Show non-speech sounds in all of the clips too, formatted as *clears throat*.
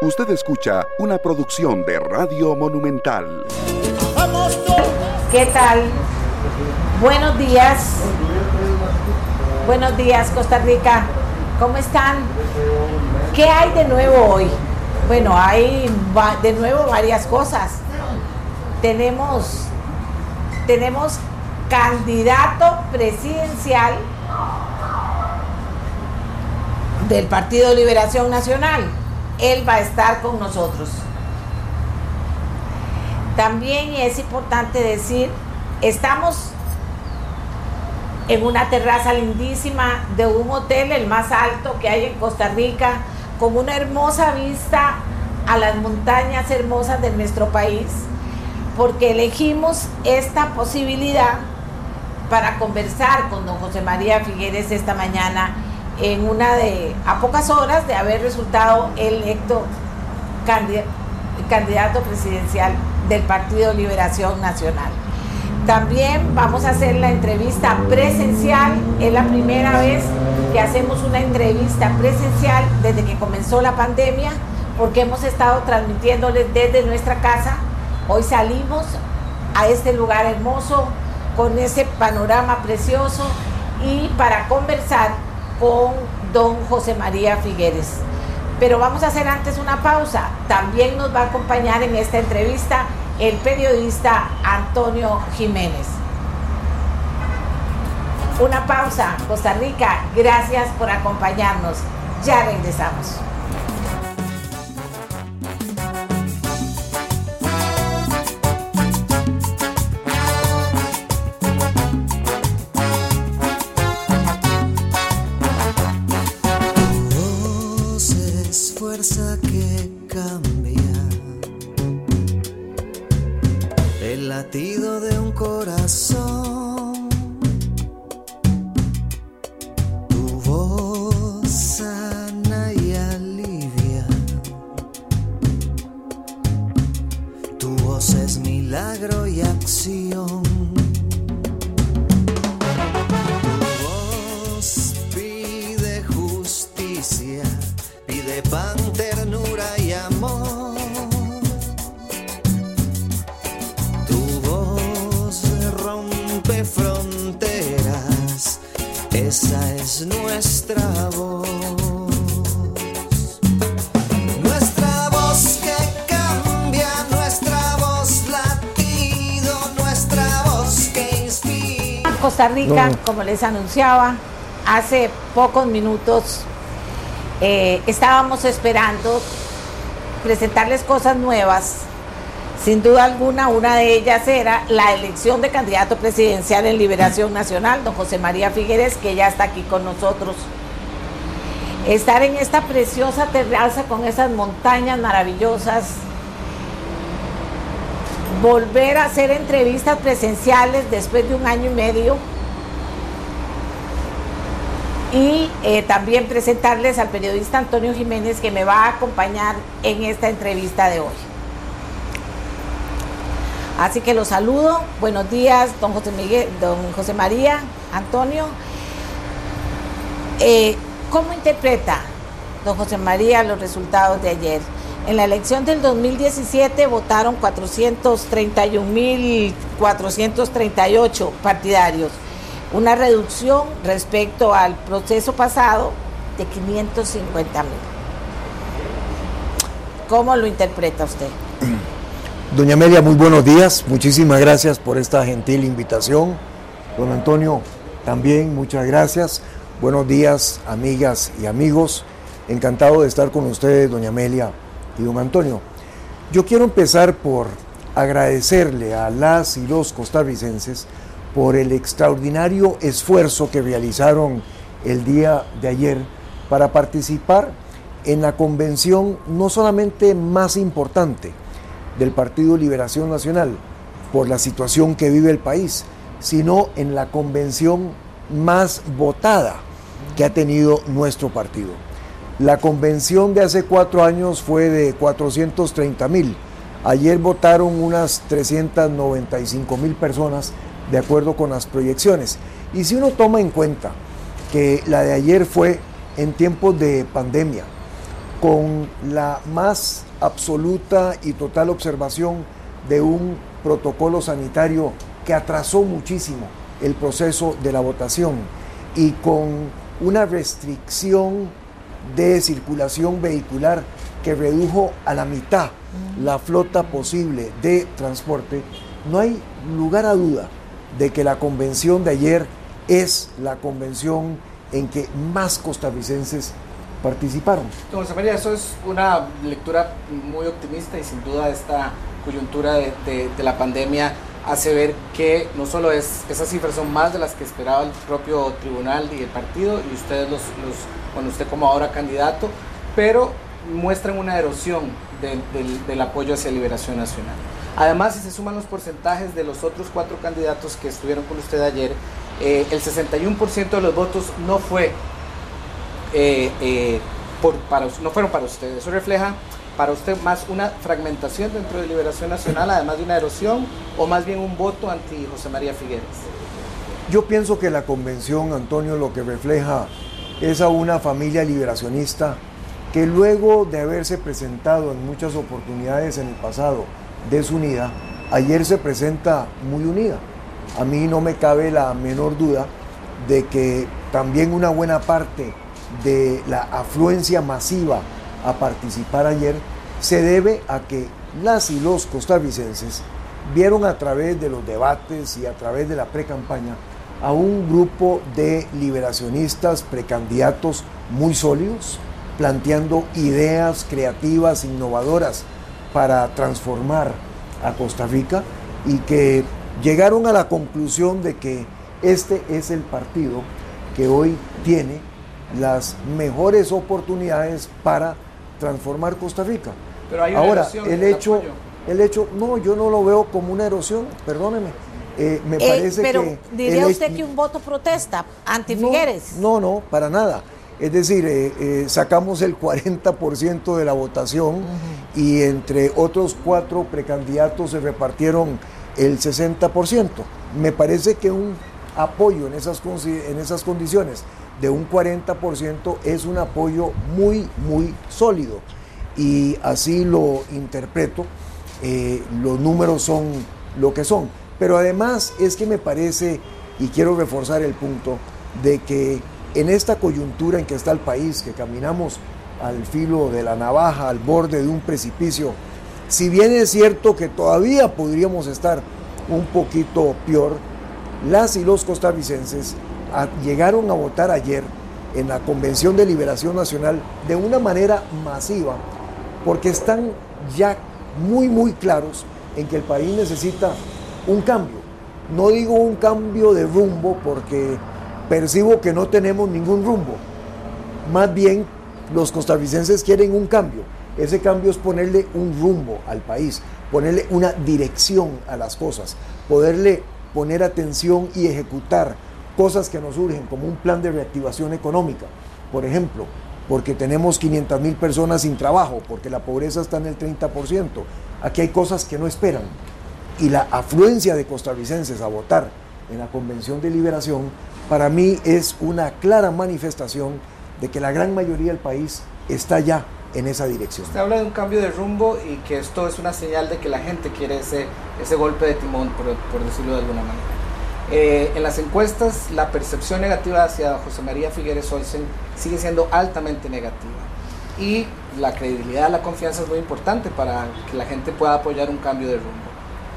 Usted escucha una producción de Radio Monumental. ¿Qué tal? Buenos días. Buenos días, Costa Rica. ¿Cómo están? ¿Qué hay de nuevo hoy? Bueno, hay de nuevo varias cosas. Tenemos, tenemos candidato presidencial del Partido Liberación Nacional. Él va a estar con nosotros. También es importante decir, estamos en una terraza lindísima de un hotel, el más alto que hay en Costa Rica, con una hermosa vista a las montañas hermosas de nuestro país, porque elegimos esta posibilidad para conversar con don José María Figueres esta mañana en una de, a pocas horas de haber resultado electo candidato presidencial del Partido Liberación Nacional. También vamos a hacer la entrevista presencial, es la primera vez que hacemos una entrevista presencial desde que comenzó la pandemia, porque hemos estado transmitiéndoles desde nuestra casa. Hoy salimos a este lugar hermoso, con ese panorama precioso y para conversar con don José María Figueres. Pero vamos a hacer antes una pausa. También nos va a acompañar en esta entrevista el periodista Antonio Jiménez. Una pausa, Costa Rica. Gracias por acompañarnos. Ya regresamos. Como les anunciaba, hace pocos minutos eh, estábamos esperando presentarles cosas nuevas. Sin duda alguna, una de ellas era la elección de candidato presidencial en Liberación Nacional, don José María Figueres, que ya está aquí con nosotros. Estar en esta preciosa terraza con esas montañas maravillosas, volver a hacer entrevistas presenciales después de un año y medio y eh, también presentarles al periodista Antonio Jiménez que me va a acompañar en esta entrevista de hoy. Así que los saludo. Buenos días, don José, Miguel, don José María, Antonio. Eh, ¿Cómo interpreta don José María los resultados de ayer? En la elección del 2017 votaron 431.438 partidarios una reducción respecto al proceso pasado de 550 mil. ¿Cómo lo interpreta usted? *clears throat* Doña Amelia, muy buenos días. Muchísimas gracias por esta gentil invitación. Don Antonio, también muchas gracias. Buenos días, amigas y amigos. Encantado de estar con ustedes, doña Amelia y don Antonio. Yo quiero empezar por agradecerle a las y los costarricenses por el extraordinario esfuerzo que realizaron el día de ayer para participar en la convención no solamente más importante del Partido Liberación Nacional por la situación que vive el país, sino en la convención más votada que ha tenido nuestro partido. La convención de hace cuatro años fue de 430 mil. Ayer votaron unas 395 mil personas de acuerdo con las proyecciones. Y si uno toma en cuenta que la de ayer fue en tiempos de pandemia, con la más absoluta y total observación de un protocolo sanitario que atrasó muchísimo el proceso de la votación y con una restricción de circulación vehicular que redujo a la mitad la flota posible de transporte, no hay lugar a duda de que la convención de ayer es la convención en que más costarricenses participaron. Don José María, eso es una lectura muy optimista y sin duda esta coyuntura de, la pandemia hace ver que no solo es, esas cifras son más de las que esperaba el propio tribunal y el partido y ustedes los, con usted como ahora candidato, pero muestran una erosión del apoyo hacia Liberación Nacional. Además, si se suman los porcentajes de los otros cuatro candidatos que estuvieron con usted ayer, eh, el 61% de los votos no fue eh, eh, para, no fueron para usted. Eso refleja para usted más una fragmentación dentro de Liberación Nacional, además de una erosión, o más bien un voto anti José María Figueres. Yo pienso que la convención, Antonio, lo que refleja es a una familia liberacionista que luego de haberse presentado en muchas oportunidades en el pasado desunida, ayer se presenta muy unida. A mí no me cabe la menor duda de que también una buena parte de la afluencia masiva a participar ayer se debe a que las y los costarricenses vieron a través de los debates y a través de la pre-campaña a un grupo de liberacionistas precandidatos muy sólidos, planteando ideas creativas, innovadoras para transformar a Costa Rica y que llegaron a la conclusión de que este es el partido que hoy tiene las mejores oportunidades para transformar Costa Rica. Pero hay Ahora, el hecho, el hecho, no, yo no lo veo como una erosión, perdóneme. Eh, me eh, parece pero que. ¿Diría usted que un voto protesta anti Figueres? No, no, para nada. Es decir, eh, sacamos el 40% de la votación y entre otros cuatro precandidatos se repartieron el 60%. Me parece que un apoyo en esas, en esas condiciones de un 40% es un apoyo muy, muy sólido. Y así lo interpreto, eh, los números son lo que son. Pero además es que me parece, y quiero reforzar el punto, de que en esta coyuntura en que está el país, que caminamos al filo de la navaja, al borde de un precipicio, si bien es cierto que todavía podríamos estar un poquito peor, las y los costarricenses llegaron a votar ayer en la Convención de Liberación Nacional de una manera masiva, porque están ya muy, muy claros en que el país necesita un cambio. No digo un cambio de rumbo porque percibo que no tenemos ningún rumbo. Más bien, los costarricenses quieren un cambio. Ese cambio es ponerle un rumbo al país, ponerle una dirección a las cosas, poderle poner atención y ejecutar cosas que nos surgen, como un plan de reactivación económica, por ejemplo, porque tenemos 500 mil personas sin trabajo, porque la pobreza está en el 30%. Aquí hay cosas que no esperan. Y la afluencia de costarricenses a votar en la Convención de Liberación, para mí es una clara manifestación de que la gran mayoría del país está ya en esa dirección. Usted habla de un cambio de rumbo y que esto es una señal de que la gente quiere ese, ese golpe de timón, por, por decirlo de alguna manera. Eh, en las encuestas, la percepción negativa hacia José María Figueres Olsen sigue siendo altamente negativa. Y la credibilidad, la confianza es muy importante para que la gente pueda apoyar un cambio de rumbo.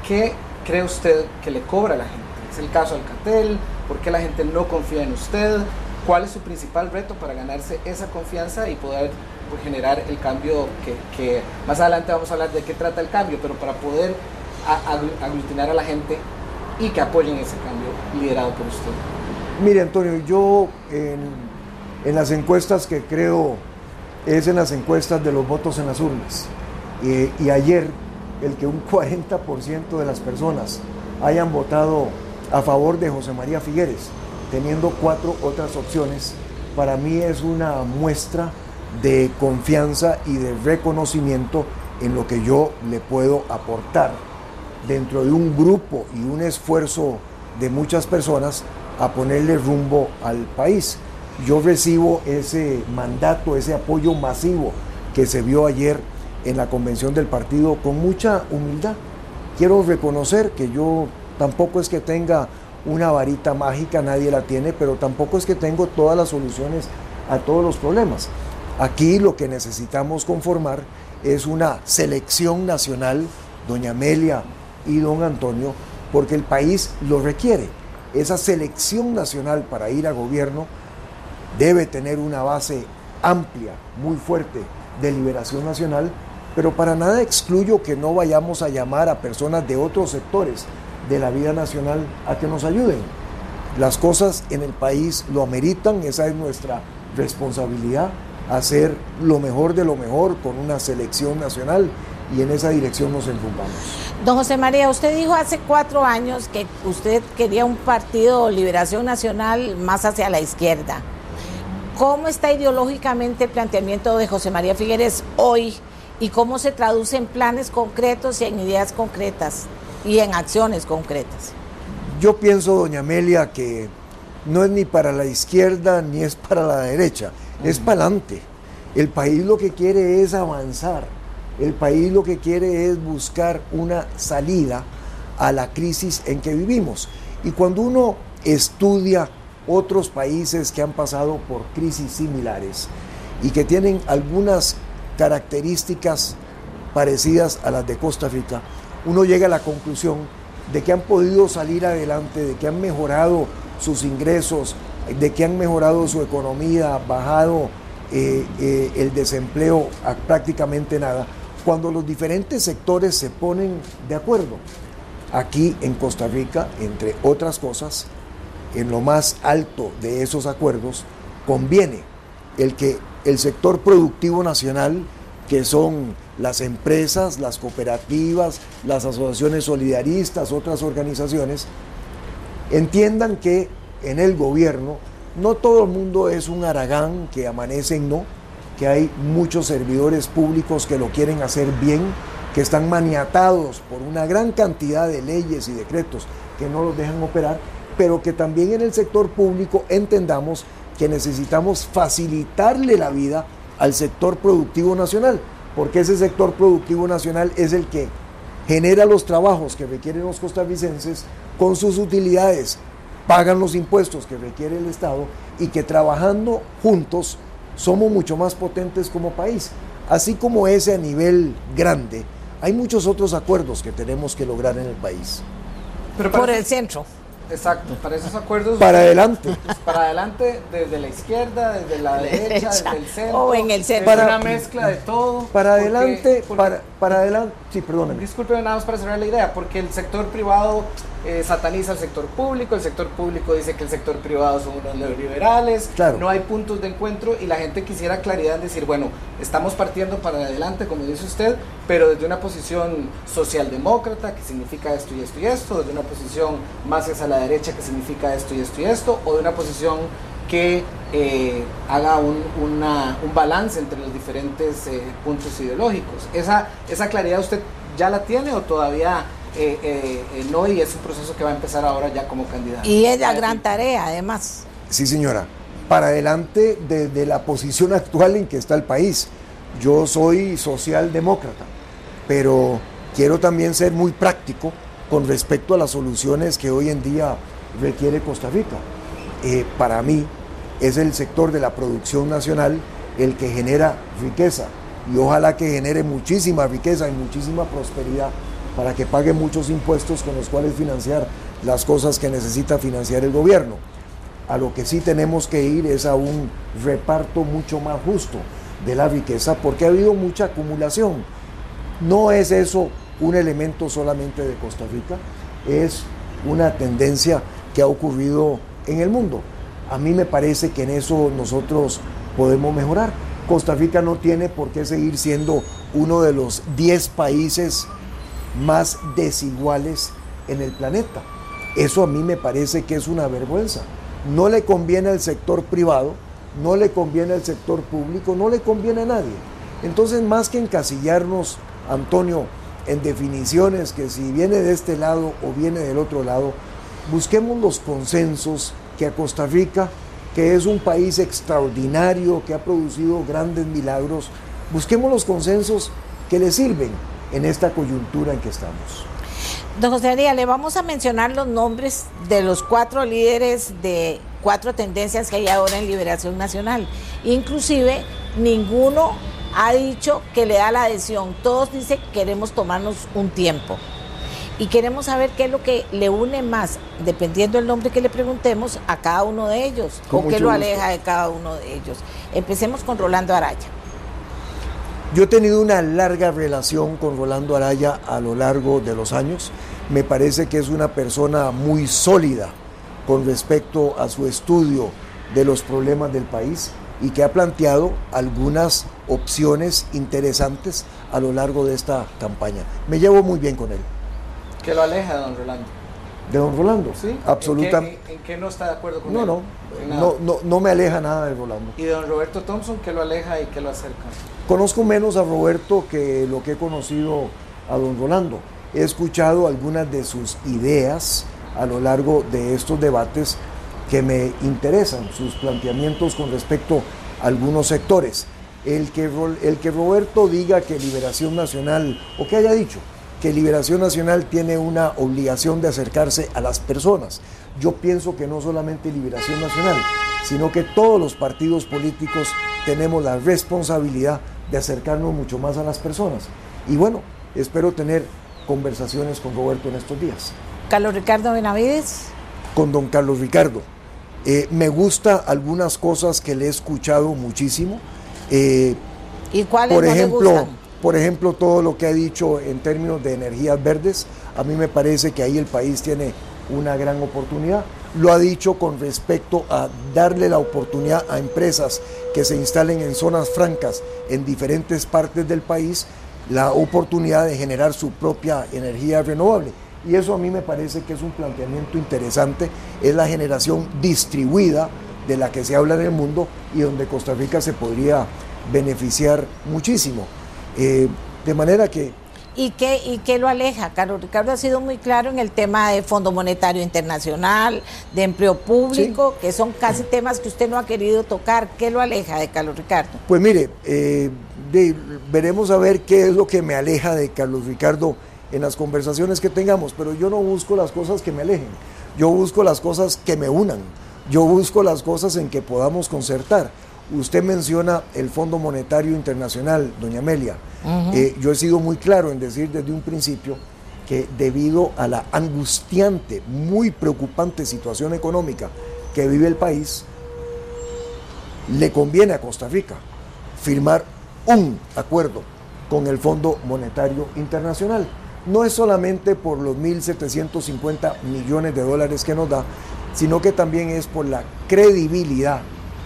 ¿Qué cree usted que le cobra a la gente? ¿Es el caso del cartel? ¿Por qué la gente no confía en usted? ¿Cuál es su principal reto para ganarse esa confianza y poder pues, generar el cambio que, más adelante vamos a hablar de qué trata el cambio, pero para poder aglutinar a la gente y que apoyen ese cambio liderado por usted. Mire, Antonio, yo en, en las encuestas que creo es en las encuestas de los votos en las urnas. y ayer, el que un 40% de las personas hayan votado a favor de José María Figueres, teniendo cuatro otras opciones, para mí es una muestra de confianza y de reconocimiento en lo que yo le puedo aportar dentro de un grupo y un esfuerzo de muchas personas a ponerle rumbo al país. Yo recibo ese mandato, ese apoyo masivo que se vio ayer en la convención del partido con mucha humildad. Quiero reconocer que yo tampoco es que tenga una varita mágica, nadie la tiene, pero tampoco es que tengo todas las soluciones a todos los problemas. Aquí lo que necesitamos conformar es una selección nacional, doña Amelia y don Antonio, porque el país lo requiere. Esa selección nacional para ir a gobierno debe tener una base amplia, muy fuerte de liberación nacional, pero para nada excluyo que no vayamos a llamar a personas de otros sectores de la vida nacional a que nos ayuden. Las cosas en el país lo ameritan, esa es nuestra responsabilidad, hacer lo mejor de lo mejor con una selección nacional y en esa dirección nos enfocamos. Don José María, usted dijo hace cuatro años que usted quería un partido Liberación Nacional más hacia la izquierda. ¿Cómo está ideológicamente el planteamiento de José María Figueres hoy y cómo se traduce en planes concretos y en ideas concretas y en acciones concretas? Yo pienso, doña Amelia, que no es ni para la izquierda ni es para la derecha, es para adelante. El país lo que quiere es avanzar, el país lo que quiere es buscar una salida a la crisis en que vivimos. Y cuando uno estudia otros países que han pasado por crisis similares y que tienen algunas características parecidas a las de Costa Rica, uno llega a la conclusión de que han podido salir adelante, de que han mejorado sus ingresos, de que han mejorado su economía, bajado eh, eh, el desempleo a prácticamente nada, cuando los diferentes sectores se ponen de acuerdo. Aquí en Costa Rica, entre otras cosas, en lo más alto de esos acuerdos, conviene el que el sector productivo nacional, que son las empresas, las cooperativas, las asociaciones solidaristas, otras organizaciones, entiendan que en el gobierno no todo el mundo es un aragán que amanece no, que hay muchos servidores públicos que lo quieren hacer bien, que están maniatados por una gran cantidad de leyes y decretos que no los dejan operar pero que también en el sector público entendamos que necesitamos facilitarle la vida al sector productivo nacional, porque ese sector productivo nacional es el que genera los trabajos que requieren los costarricenses con sus utilidades, pagan los impuestos que requiere el Estado y que trabajando juntos somos mucho más potentes como país. Así como ese a nivel grande, hay muchos otros acuerdos que tenemos que lograr en el país. Pero por el centro. Exacto, para esos acuerdos. Para adelante. Pues, para adelante, desde la izquierda, desde la derecha, desde el centro. O en el centro. Para, una mezcla de todo. Para adelante, para, para adelante. Sí, perdóneme. Disculpe nada más para cerrar la idea, porque el sector privado eh, sataniza al sector público, el sector público dice que el sector privado son unos neoliberales, no hay puntos de encuentro y la gente quisiera claridad en decir, bueno, estamos partiendo para adelante, como dice usted, pero desde una posición socialdemócrata, que significa esto y esto y esto, desde una posición más hacia la derecha, que significa esto y esto y esto, o de una posición que eh, haga un, balance entre los diferentes eh, puntos ideológicos. Esa, ¿Esa claridad usted ya la tiene o todavía eh, eh, eh, no, y es un proceso que va a empezar ahora ya como candidato. Y es la gran tarea, además. Sí, señora. Para adelante desde la posición actual en que está el país. Yo soy socialdemócrata, pero quiero también ser muy práctico con respecto a las soluciones que hoy en día requiere Costa Rica. para mí es el sector de la producción nacional el que genera riqueza y ojalá que genere muchísima riqueza y muchísima prosperidad para que pague muchos impuestos con los cuales financiar las cosas que necesita financiar el gobierno. A lo que sí tenemos que ir es a un reparto mucho más justo de la riqueza porque ha habido mucha acumulación. No es eso un elemento solamente de Costa Rica, es una tendencia que ha ocurrido en el mundo. A mí me parece que en eso nosotros podemos mejorar. Costa Rica no tiene por qué seguir siendo uno de los 10 países más desiguales en el planeta. Eso a mí me parece que es una vergüenza. No le conviene al sector privado, no le conviene al sector público, no le conviene a nadie. Entonces, más que encasillarnos, Antonio, en definiciones que si viene de este lado o viene del otro lado, busquemos los consensos que a Costa Rica, que es un país extraordinario, que ha producido grandes milagros, busquemos los consensos que le sirven en esta coyuntura en que estamos. Don José María, le vamos a mencionar los nombres de los cuatro líderes de cuatro tendencias que hay ahora en Liberación Nacional. Inclusive, ninguno ha dicho que le da la adhesión. Todos dicen que queremos tomarnos un tiempo. Y queremos saber qué es lo que le une más, dependiendo del nombre que le preguntemos, a cada uno de ellos, o qué lo aleja de cada uno de ellos. Empecemos con Rolando Araya. Yo he tenido una larga relación con Rolando Araya a lo largo de los años. Me parece que es una persona muy sólida con respecto a su estudio de los problemas del país y que ha planteado algunas opciones interesantes a lo largo de esta campaña. Me llevo muy bien con él. ¿Qué lo aleja don Rolando? ¿De don Rolando? Sí. Absolutamente. ¿En, qué, no está de acuerdo con no, él? No, no, no, no me aleja nada de Rolando. ¿Y de don Roberto Thompson qué lo aleja y qué lo acerca? Conozco menos a Roberto que lo que he conocido a don Rolando. He escuchado algunas de sus ideas a lo largo de estos debates que me interesan, sus planteamientos con respecto a algunos sectores. El que, el que Roberto diga que Liberación Nacional, o que haya dicho, que Liberación Nacional tiene una obligación de acercarse a las personas. Yo pienso que no solamente Liberación Nacional, sino que todos los partidos políticos tenemos la responsabilidad de acercarnos mucho más a las personas. Y bueno, espero tener conversaciones con Roberto en estos días. Carlos Ricardo Benavides. Con don Carlos Ricardo. Eh, me gusta algunas cosas que le he escuchado muchísimo. Eh, ¿Y cuáles por ejemplo, le por ejemplo, todo lo que ha dicho en términos de energías verdes, a mí me parece que ahí el país tiene una gran oportunidad. Lo ha dicho con respecto a darle la oportunidad a empresas que se instalen en zonas francas en diferentes partes del país, la oportunidad de generar su propia energía renovable. Y eso a mí me parece que es un planteamiento interesante, es la generación distribuida de la que se habla en el mundo y donde Costa Rica se podría beneficiar muchísimo. Eh, de manera que... ¿Y qué, ¿Y qué lo aleja? Carlos Ricardo ha sido muy claro en el tema de Fondo Monetario Internacional, de empleo público, que son casi temas que usted no ha querido tocar. ¿Qué lo aleja de Carlos Ricardo? Pues mire, eh, veremos a ver qué es lo que me aleja de Carlos Ricardo en las conversaciones que tengamos, pero yo no busco las cosas que me alejen, yo busco las cosas que me unan, yo busco las cosas en que podamos concertar. Usted menciona el Fondo Monetario Internacional, doña Amelia. Eh, yo he sido muy claro en decir desde un principio que debido a la angustiante, muy preocupante situación económica que vive el país, le conviene a Costa Rica firmar un acuerdo con el Fondo Monetario Internacional. No es solamente por los 1.750 millones de dólares que nos da, sino que también es por la credibilidad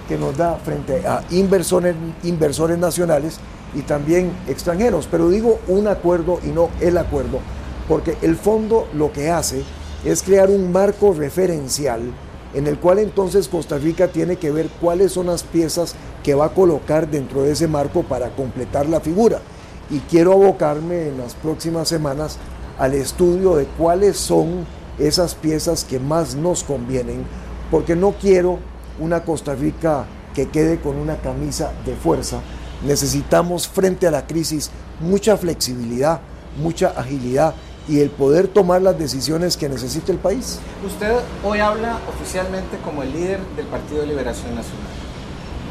que nos da frente a inversores, inversores nacionales y también extranjeros. Pero digo un acuerdo y no el acuerdo, porque el fondo lo que hace es crear un marco referencial en el cual entonces Costa Rica tiene que ver cuáles son las piezas que va a colocar dentro de ese marco para completar la figura. Y quiero abocarme en las próximas semanas al estudio de cuáles son esas piezas que más nos convienen, porque no quiero una Costa Rica que quede con una camisa de fuerza. Necesitamos frente a la crisis mucha flexibilidad, mucha agilidad y el poder tomar las decisiones que necesita el país. Usted hoy habla oficialmente como el líder del Partido de Liberación Nacional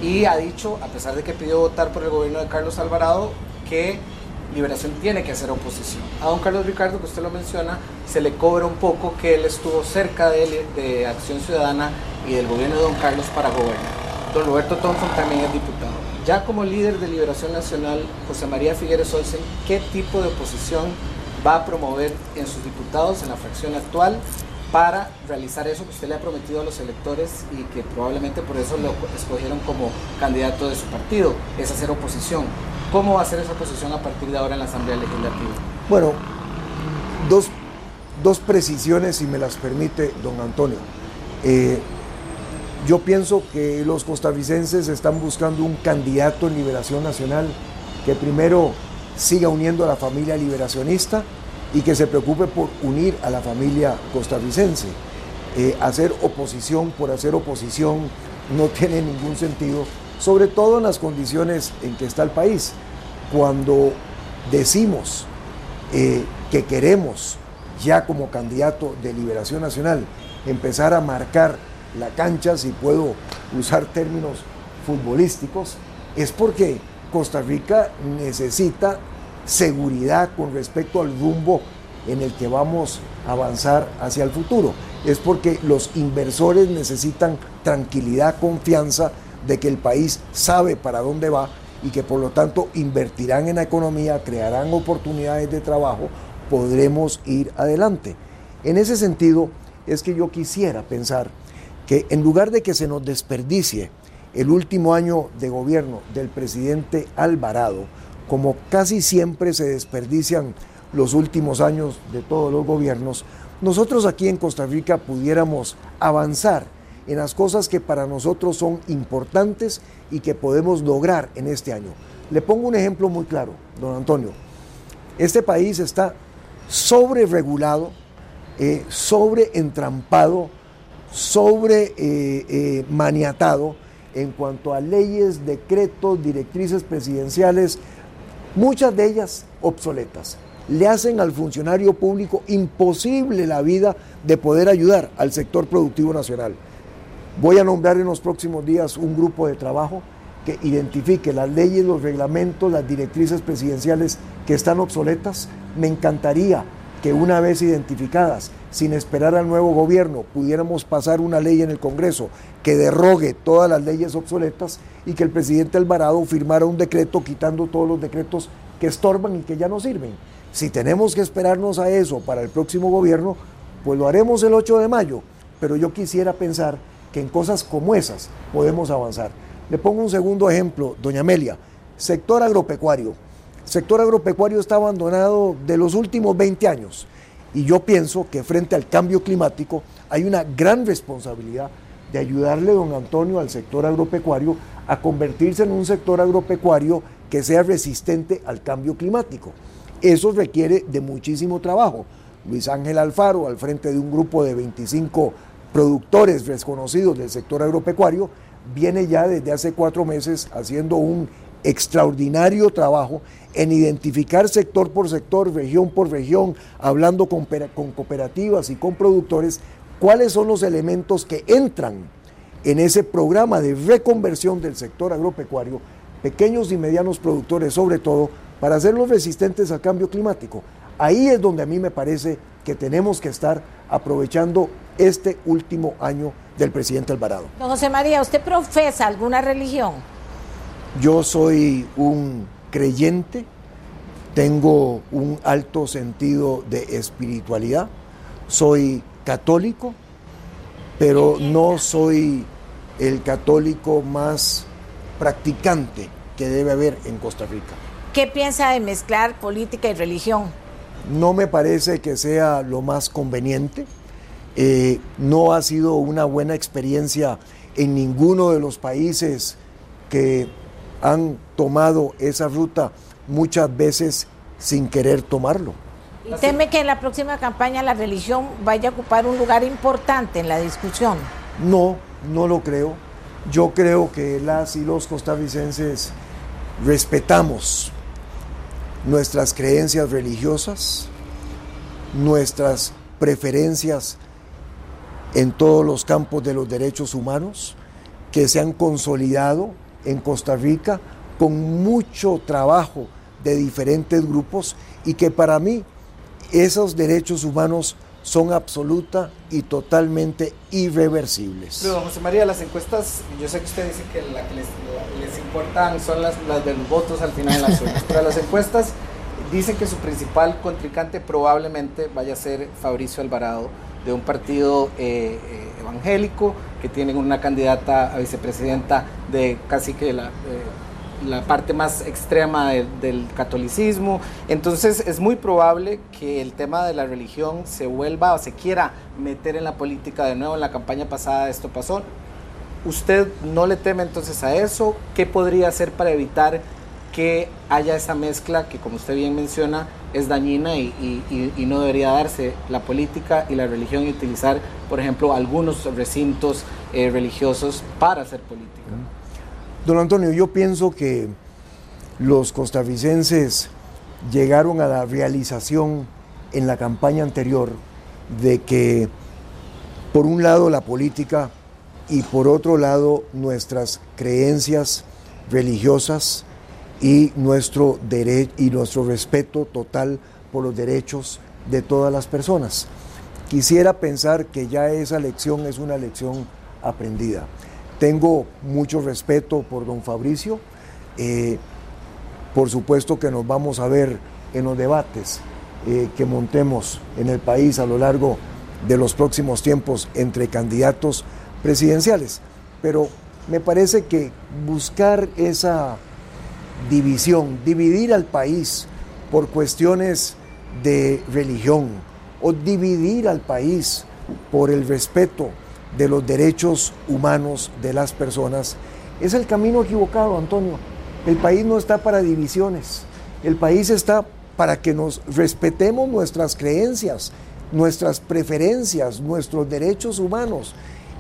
y ha dicho, a pesar de que pidió votar por el gobierno de Carlos Alvarado, que Liberación tiene que hacer oposición. A don Carlos Ricardo, que usted lo menciona, se le cobra un poco que él estuvo cerca de, Acción Ciudadana y del gobierno de don Carlos para gobernar. Don Roberto Thompson también es diputado. Ya como líder de Liberación Nacional, José María Figueres Olsen, ¿qué tipo de oposición va a promover en sus diputados en la fracción actual para realizar eso que usted le ha prometido a los electores y que probablemente por eso lo escogieron como candidato de su partido, es hacer oposición. ¿Cómo va a ser esa oposición a partir de ahora en la Asamblea Legislativa? Bueno, dos, dos precisiones, si me las permite, don Antonio. Eh, yo pienso que los costarricenses están buscando un candidato en Liberación Nacional que primero siga uniendo a la familia liberacionista y que se preocupe por unir a la familia costarricense. Eh, hacer oposición por hacer oposición no *laughs* tiene ningún sentido, sobre todo en las condiciones en que está el país. cuando decimos eh, que queremos ya como candidato de Liberación Nacional empezar a marcar la cancha, si puedo usar términos futbolísticos, es porque Costa Rica necesita seguridad con respecto al rumbo en el que vamos a avanzar hacia el futuro. Es porque los inversores necesitan tranquilidad, confianza de que el país sabe para dónde va y que por lo tanto invertirán en la economía, crearán oportunidades de trabajo, podremos ir adelante. En ese sentido es que yo quisiera pensar que en lugar de que se nos desperdicie el último año de gobierno del presidente Alvarado, como casi siempre se desperdician los últimos años de todos los gobiernos, nosotros aquí en Costa Rica pudiéramos avanzar en las cosas que para nosotros son importantes y que podemos lograr en este año. Le pongo un ejemplo muy claro, don Antonio. Este país está sobre regulado, eh, sobre eh, eh, maniatado en cuanto a leyes, decretos, directrices presidenciales, muchas de ellas obsoletas. Le hacen al funcionario público imposible la vida de poder ayudar al sector productivo nacional. Voy a nombrar en los próximos días un grupo de trabajo que identifique las leyes, los reglamentos, las directrices presidenciales que están obsoletas. Me encantaría que una vez identificadas, sin esperar al nuevo gobierno, pudiéramos pasar una ley en el Congreso que derrogue todas las leyes obsoletas y que el presidente Alvarado firmara un decreto quitando todos los decretos que estorban y que ya no sirven. Si tenemos que esperarnos a eso para el próximo gobierno, pues lo haremos el 8 de mayo, pero yo quisiera pensar que en cosas como esas podemos avanzar. Le pongo un segundo ejemplo, doña Amelia, sector agropecuario. Sector agropecuario está abandonado de los últimos 20 años y yo pienso que frente al cambio climático hay una gran responsabilidad de ayudarle, don Antonio, al sector agropecuario a convertirse en un sector agropecuario que sea resistente al cambio climático. Eso requiere de muchísimo trabajo. Luis Ángel Alfaro, al frente de un grupo de 25 productores desconocidos del sector agropecuario, viene ya desde hace cuatro meses haciendo un extraordinario trabajo en identificar sector por sector, región por región, hablando con, con, cooperativas y con productores, cuáles son los elementos que entran en ese programa de reconversión del sector agropecuario, pequeños y medianos productores sobre todo, para hacerlos resistentes al cambio climático. Ahí es donde a mí me parece que tenemos que estar aprovechando este último año del presidente Alvarado. Don José María, ¿usted profesa alguna religión? Yo soy un creyente, tengo un alto sentido de espiritualidad, soy católico, pero no soy el católico más practicante que debe haber en Costa Rica. ¿Qué piensa de mezclar política y religión? No me parece que sea lo más conveniente. Eh, no ha sido una buena experiencia en ninguno de los países que han tomado esa ruta muchas veces sin querer tomarlo. ¿Y teme que en la próxima campaña la religión vaya a ocupar un lugar importante en la discusión? No, no lo creo. Yo creo que las y los costarricenses respetamos nuestras creencias religiosas, nuestras preferencias en todos los campos de los derechos humanos que se han consolidado en Costa Rica con mucho trabajo de diferentes grupos y que para mí esos derechos humanos son absoluta y totalmente irreversibles. Pero, José María, las encuestas, yo sé que usted dice que la que les, les importan son las, las, de los votos al final de las urnas, *laughs* pero las encuestas dicen que su principal contrincante probablemente vaya a ser Fabricio Alvarado de un partido eh, eh, evangélico que tienen una candidata a vicepresidenta de casi que la, eh, la parte más extrema de, del catolicismo. Entonces es muy probable que el tema de la religión se vuelva o se quiera meter en la política de nuevo. En la campaña pasada esto pasó. ¿Usted no le teme entonces a eso? ¿Qué podría hacer para evitar que haya esa mezcla que, como usted bien menciona, es dañina y, y, y, no debería darse la política y la religión y utilizar, por ejemplo, algunos recintos eh, religiosos para hacer política. Don Antonio, yo pienso que los costarricenses llegaron a la realización en la campaña anterior de que por un lado la política y por otro lado nuestras creencias religiosas y nuestro, y nuestro respeto total por los derechos de todas las personas. Quisiera pensar que ya esa lección es una lección aprendida. Tengo mucho respeto por don Fabricio. Eh, por supuesto que nos vamos a ver en los debates eh, que montemos en el país a lo largo de los próximos tiempos entre candidatos presidenciales. Pero me parece que buscar esa división, dividir al país por cuestiones de religión o dividir al país por el respeto de los derechos humanos de las personas, es el camino equivocado, Antonio. El país no está para divisiones, el país está para que nos respetemos nuestras creencias, nuestras preferencias, nuestros derechos humanos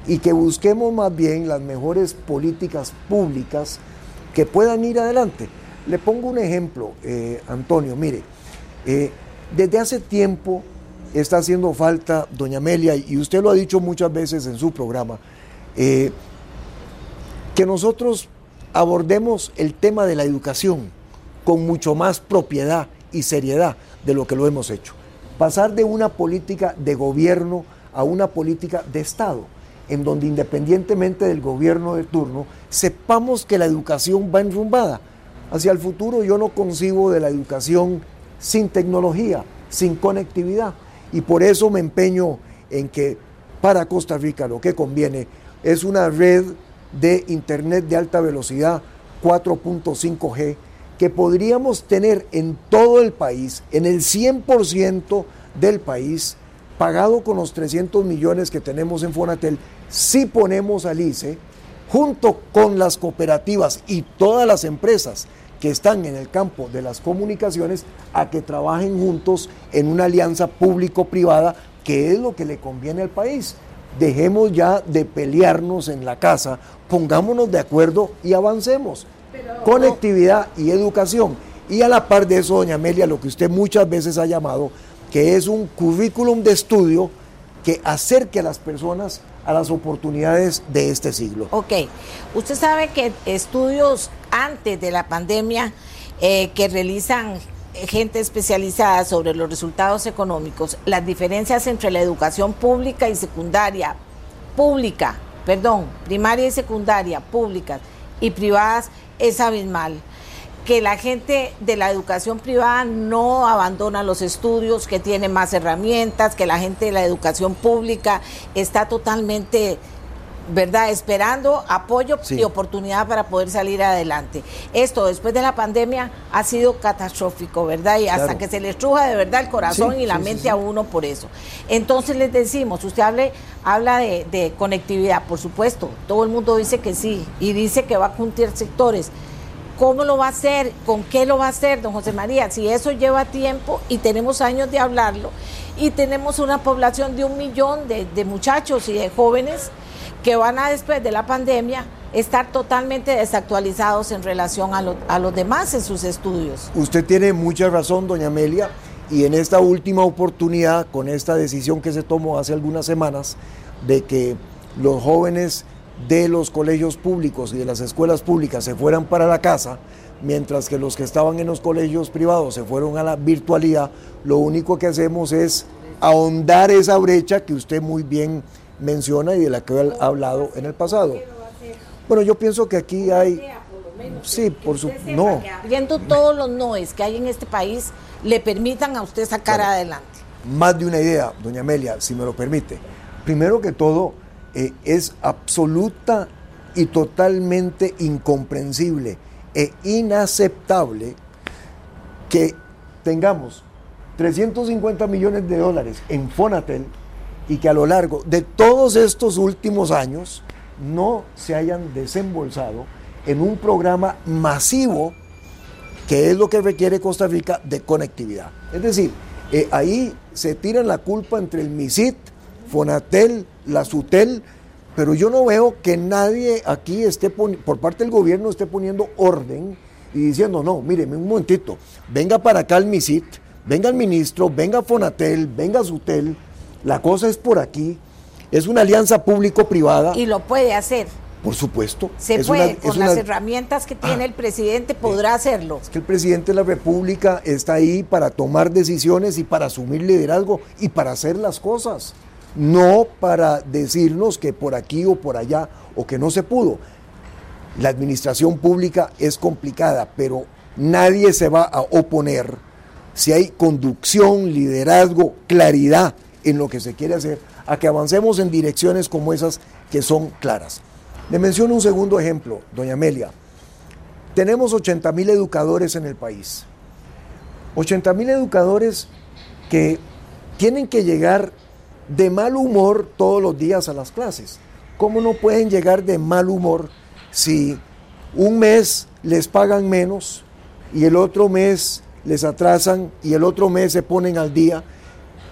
y que busquemos más bien las mejores políticas públicas que puedan ir adelante. Le pongo un ejemplo, eh, Antonio, mire, eh, desde hace tiempo está haciendo falta, doña Amelia, y usted lo ha dicho muchas veces en su programa, eh, que nosotros abordemos el tema de la educación con mucho más propiedad y seriedad de lo que lo hemos hecho. Pasar de una política de gobierno a una política de Estado, en donde independientemente del gobierno de turno, sepamos que la educación va enrumbada. Hacia el futuro yo no concibo de la educación sin tecnología, sin conectividad. Y por eso me empeño en que para Costa Rica lo que conviene es una red de Internet de alta velocidad 4.5G que podríamos tener en todo el país, en el 100% del país, pagado con los 300 millones que tenemos en Fonatel, si ponemos al ICE, junto con las cooperativas y todas las empresas que están en el campo de las comunicaciones a que trabajen juntos en una alianza público-privada que es lo que le conviene al país. Dejemos ya de pelearnos en la casa, pongámonos de acuerdo y avancemos. Conectividad y educación. Y a la par de eso, doña Amelia, lo que usted muchas veces ha llamado, que es un currículum de estudio que acerque a las personas a las oportunidades de este siglo. Ok, usted sabe que estudios antes de la pandemia eh, que realizan gente especializada sobre los resultados económicos, las diferencias entre la educación pública y secundaria, pública, perdón, primaria y secundaria, públicas y privadas es abismal que la gente de la educación privada no abandona los estudios, que tiene más herramientas, que la gente de la educación pública está totalmente ¿verdad? Esperando apoyo y oportunidad para poder salir adelante. Esto después de la pandemia ha sido catastrófico, ¿verdad? Y hasta que se le estruja de verdad el corazón y la mente a uno por eso. Entonces les decimos, usted hable, habla de, de, conectividad, por supuesto, todo el mundo dice que sí y dice que va a juntar sectores. ¿Cómo lo va a hacer? ¿Con qué lo va a hacer, don José María? Si eso lleva tiempo y tenemos años de hablarlo y tenemos una población de un millón de, muchachos y de jóvenes que van a después de la pandemia estar totalmente desactualizados en relación a, los demás en sus estudios. Usted tiene mucha razón, doña Amelia, y en esta última oportunidad, con esta decisión que se tomó hace algunas semanas, de que los jóvenes de los colegios públicos y de las escuelas públicas se fueran para la casa, mientras que los que estaban en los colegios privados se fueron a la virtualidad, lo único que hacemos es ahondar esa brecha que usted muy bien menciona y de la que ha hablado en el pasado. Bueno, yo pienso que aquí hay... Sí, por su... No. Viendo todos los noes que hay en este país, le permitan a usted sacar adelante. Más de una idea, doña Amelia, si me lo permite. Primero que todo, eh, es absoluta y totalmente incomprensible e inaceptable que tengamos 350 millones de dólares en Fonatel y que a lo largo de todos estos últimos años no se hayan desembolsado en un programa masivo que es lo que requiere Costa Rica de conectividad. Es decir, eh, ahí se tiran la culpa entre el MISIT, Fonatel, la SUTEL, pero yo no veo que nadie aquí esté por parte del gobierno esté poniendo orden y diciendo, no, míreme un momentito, venga para acá el MISIT, venga el ministro, venga Fonatel, venga Sutel, la cosa es por aquí, es una alianza público-privada. Y lo puede hacer. Por supuesto. Se puede, con las herramientas que tiene ah. el presidente podrá hacerlo. Es que el presidente de la República está ahí para tomar decisiones y para asumir liderazgo y para hacer las cosas. No para decirnos que por aquí o por allá o que no se pudo. La administración pública es complicada, pero nadie se va a oponer si hay conducción, liderazgo, claridad en lo que se quiere hacer, a que avancemos en direcciones como esas que son claras. Le menciono un segundo ejemplo, doña Amelia. Tenemos 80 mil educadores en el país. 80 mil educadores que tienen que llegar de mal humor todos los días a las clases. ¿Cómo no pueden llegar de mal humor si un mes les pagan menos y el otro mes les atrasan y el otro mes se ponen al día?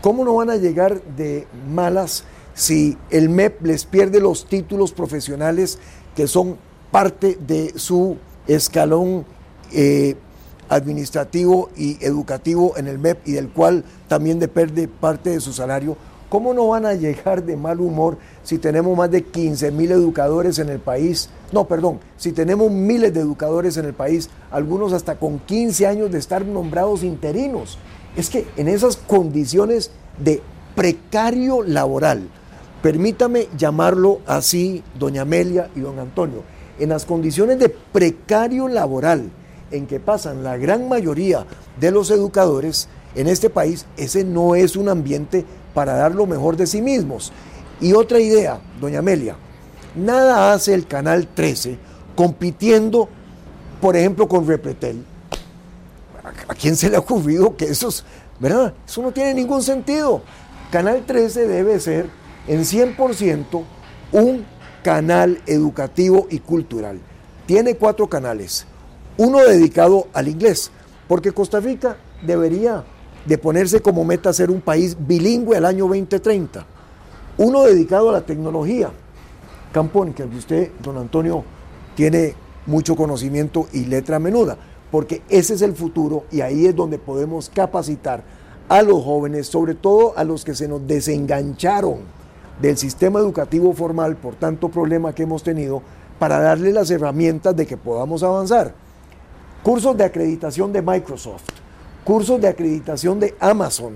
¿Cómo no van a llegar de malas si el MEP les pierde los títulos profesionales que son parte de su escalón eh, administrativo y educativo en el MEP y del cual también depende parte de su salario, ¿cómo no van a llegar de mal humor si tenemos más de 15 mil educadores en el país? No, perdón, si tenemos miles de educadores en el país, algunos hasta con 15 años de estar nombrados interinos. Es que en esas condiciones de precario laboral, permítame llamarlo así, doña Amelia y don Antonio, en las condiciones de precario laboral en que pasan la gran mayoría de los educadores en este país, ese no es un ambiente para dar lo mejor de sí mismos. Y otra idea, doña Amelia, nada hace el Canal 13 compitiendo, por ejemplo, con Repretel. ¿A quién se le ha ocurrido que eso, verdad? Eso no tiene ningún sentido. Canal 13 debe ser en 100% un canal educativo y cultural. Tiene cuatro canales, uno dedicado al inglés, porque Costa Rica debería de ponerse como meta ser un país bilingüe al año 2030. Uno dedicado a la tecnología, campo en que usted, don Antonio, tiene mucho conocimiento y letra menuda, porque ese es el futuro y ahí es donde podemos capacitar a los jóvenes, sobre todo a los que se nos desengancharon del sistema educativo formal por tanto problema que hemos tenido para darle las herramientas de que podamos avanzar. Cursos de acreditación de Microsoft, cursos de acreditación de Amazon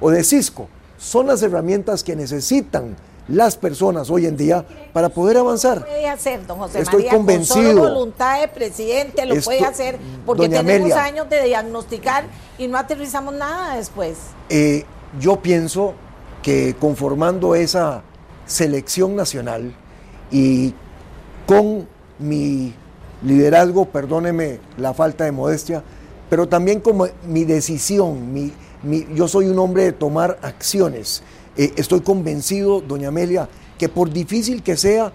o de Cisco son las herramientas que necesitan las personas hoy en día para poder avanzar. puede hacer, don José Estoy María, convencido. Con voluntad de presidente lo puede hacer porque tenemos años de diagnosticar y no aterrizamos nada después. Eh, yo pienso que conformando esa selección nacional y con mi liderazgo, perdóneme la falta de modestia, pero también como mi decisión, yo soy un hombre de tomar acciones. Eh, estoy convencido, doña Amelia, que por difícil que sea,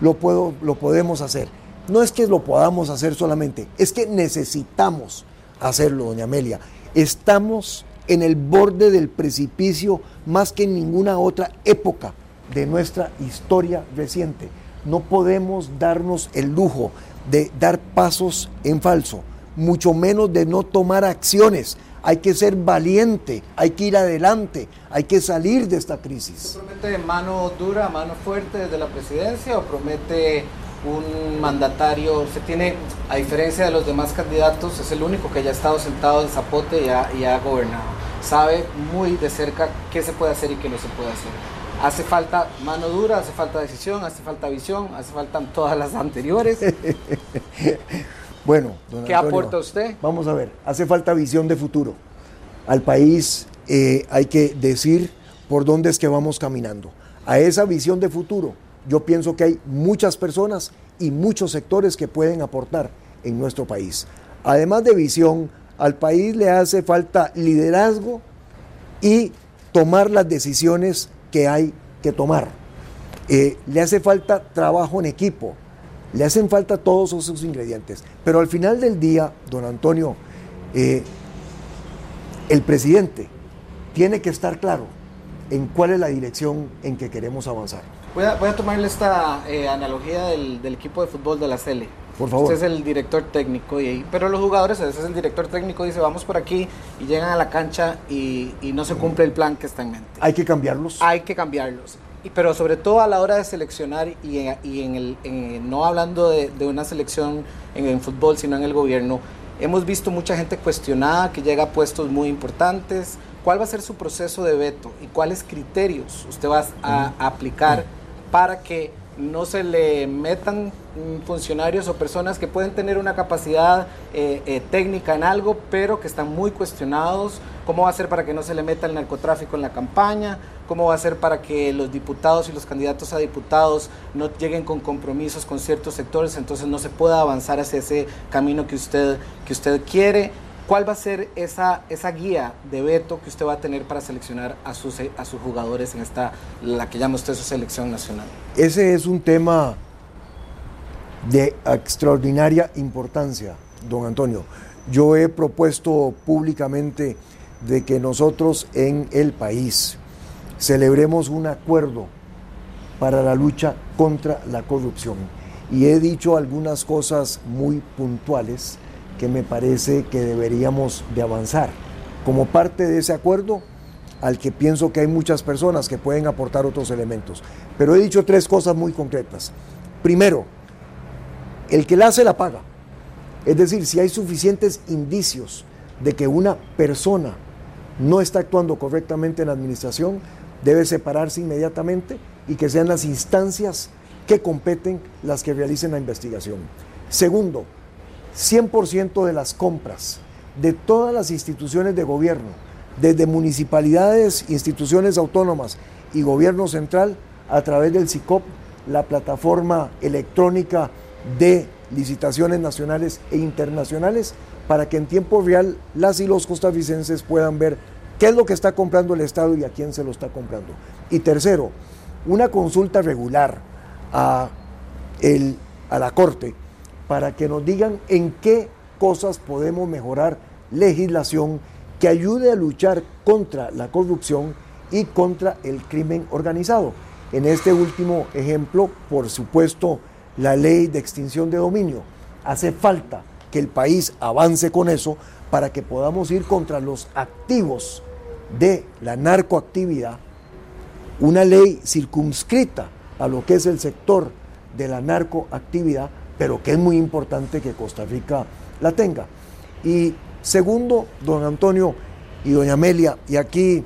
lo, puedo, lo podemos hacer. No es que lo podamos hacer solamente, es que necesitamos hacerlo, doña Amelia. Estamos en el borde del precipicio más que en ninguna otra época de nuestra historia reciente. No podemos darnos el lujo de dar pasos en falso, mucho menos de no tomar acciones. Hay que ser valiente, hay que ir adelante, hay que salir de esta crisis. ¿Se promete mano dura, mano fuerte desde la presidencia o promete un mandatario, se tiene, a diferencia de los demás candidatos, es el único que haya estado sentado en Zapote y ha, gobernado. Sabe muy de cerca qué se puede hacer y qué no se puede hacer. Hace falta mano dura, hace falta decisión, hace falta visión, hace falta todas las anteriores. *laughs* bueno, ¿qué aporta usted? Vamos a ver, hace falta visión de futuro. Al país eh, hay que decir por dónde es que vamos caminando. A esa visión de futuro yo pienso que hay muchas personas y muchos sectores que pueden aportar en nuestro país. Además de visión, al país le hace falta liderazgo y tomar las decisiones que hay que tomar. Eh, le hace falta trabajo en equipo, le hacen falta todos esos ingredientes. Pero al final del día, don Antonio, eh, el presidente tiene que estar claro en cuál es la dirección en que queremos avanzar. Voy a, voy a tomarle esta eh, analogía del, equipo de fútbol de la Cele. Por favor. Usted es el director técnico, y, pero los jugadores, ese es el director técnico, dice vamos por aquí y llegan a la cancha y, y no se cumple el plan que está en mente. Hay que cambiarlos. Hay que cambiarlos. Pero sobre todo a la hora de seleccionar y, en, y en el, en- no hablando de, de una selección en el fútbol, sino en el gobierno, hemos visto mucha gente cuestionada que llega a puestos muy importantes. ¿Cuál va a ser su proceso de veto y cuáles criterios usted va a, a aplicar para que no se le metan mm, funcionarios o personas que pueden tener una capacidad eh, eh, técnica en algo, pero que están muy cuestionados. ¿Cómo va a ser para que no se le meta el narcotráfico en la campaña? ¿Cómo va a ser para que los diputados y los candidatos a diputados no lleguen con compromisos con ciertos sectores, entonces no se pueda avanzar hacia ese camino que usted, que usted quiere? ¿Cuál va a ser esa, esa guía de veto que usted va a tener para seleccionar a sus, a sus jugadores en esta, la que llama usted su selección nacional? Ese es un tema de extraordinaria importancia, don Antonio. Yo he propuesto públicamente de que nosotros en el país celebremos un acuerdo para la lucha contra la corrupción. Y he dicho algunas cosas muy puntuales que me parece que deberíamos de avanzar. Como parte de ese acuerdo, al que pienso que hay muchas personas que pueden aportar otros elementos. Pero he dicho tres cosas muy concretas. Primero, el que la hace la paga. Es decir, si hay suficientes indicios de que una persona no está actuando correctamente en la administración, debe separarse inmediatamente y que sean las instancias que competen las que realicen la investigación. Segundo, 100% de las compras de todas las instituciones de gobierno, desde municipalidades, instituciones autónomas y gobierno central, a través del SICOP, la plataforma electrónica de licitaciones nacionales e internacionales, para que en tiempo real las y los costarricenses puedan ver qué es lo que está comprando el Estado y a quién se lo está comprando. Y tercero, una consulta regular a, el, a la Corte para que nos digan en qué cosas podemos mejorar legislación que ayude a luchar contra la corrupción y contra el crimen organizado. En este último ejemplo, por supuesto, la ley de extinción de dominio. Hace falta que el país avance con eso para que podamos ir contra los activos de la narcoactividad, una ley circunscrita a lo que es el sector de la narcoactividad, pero que es muy importante que Costa Rica la tenga. Y segundo, don Antonio y doña Amelia, y aquí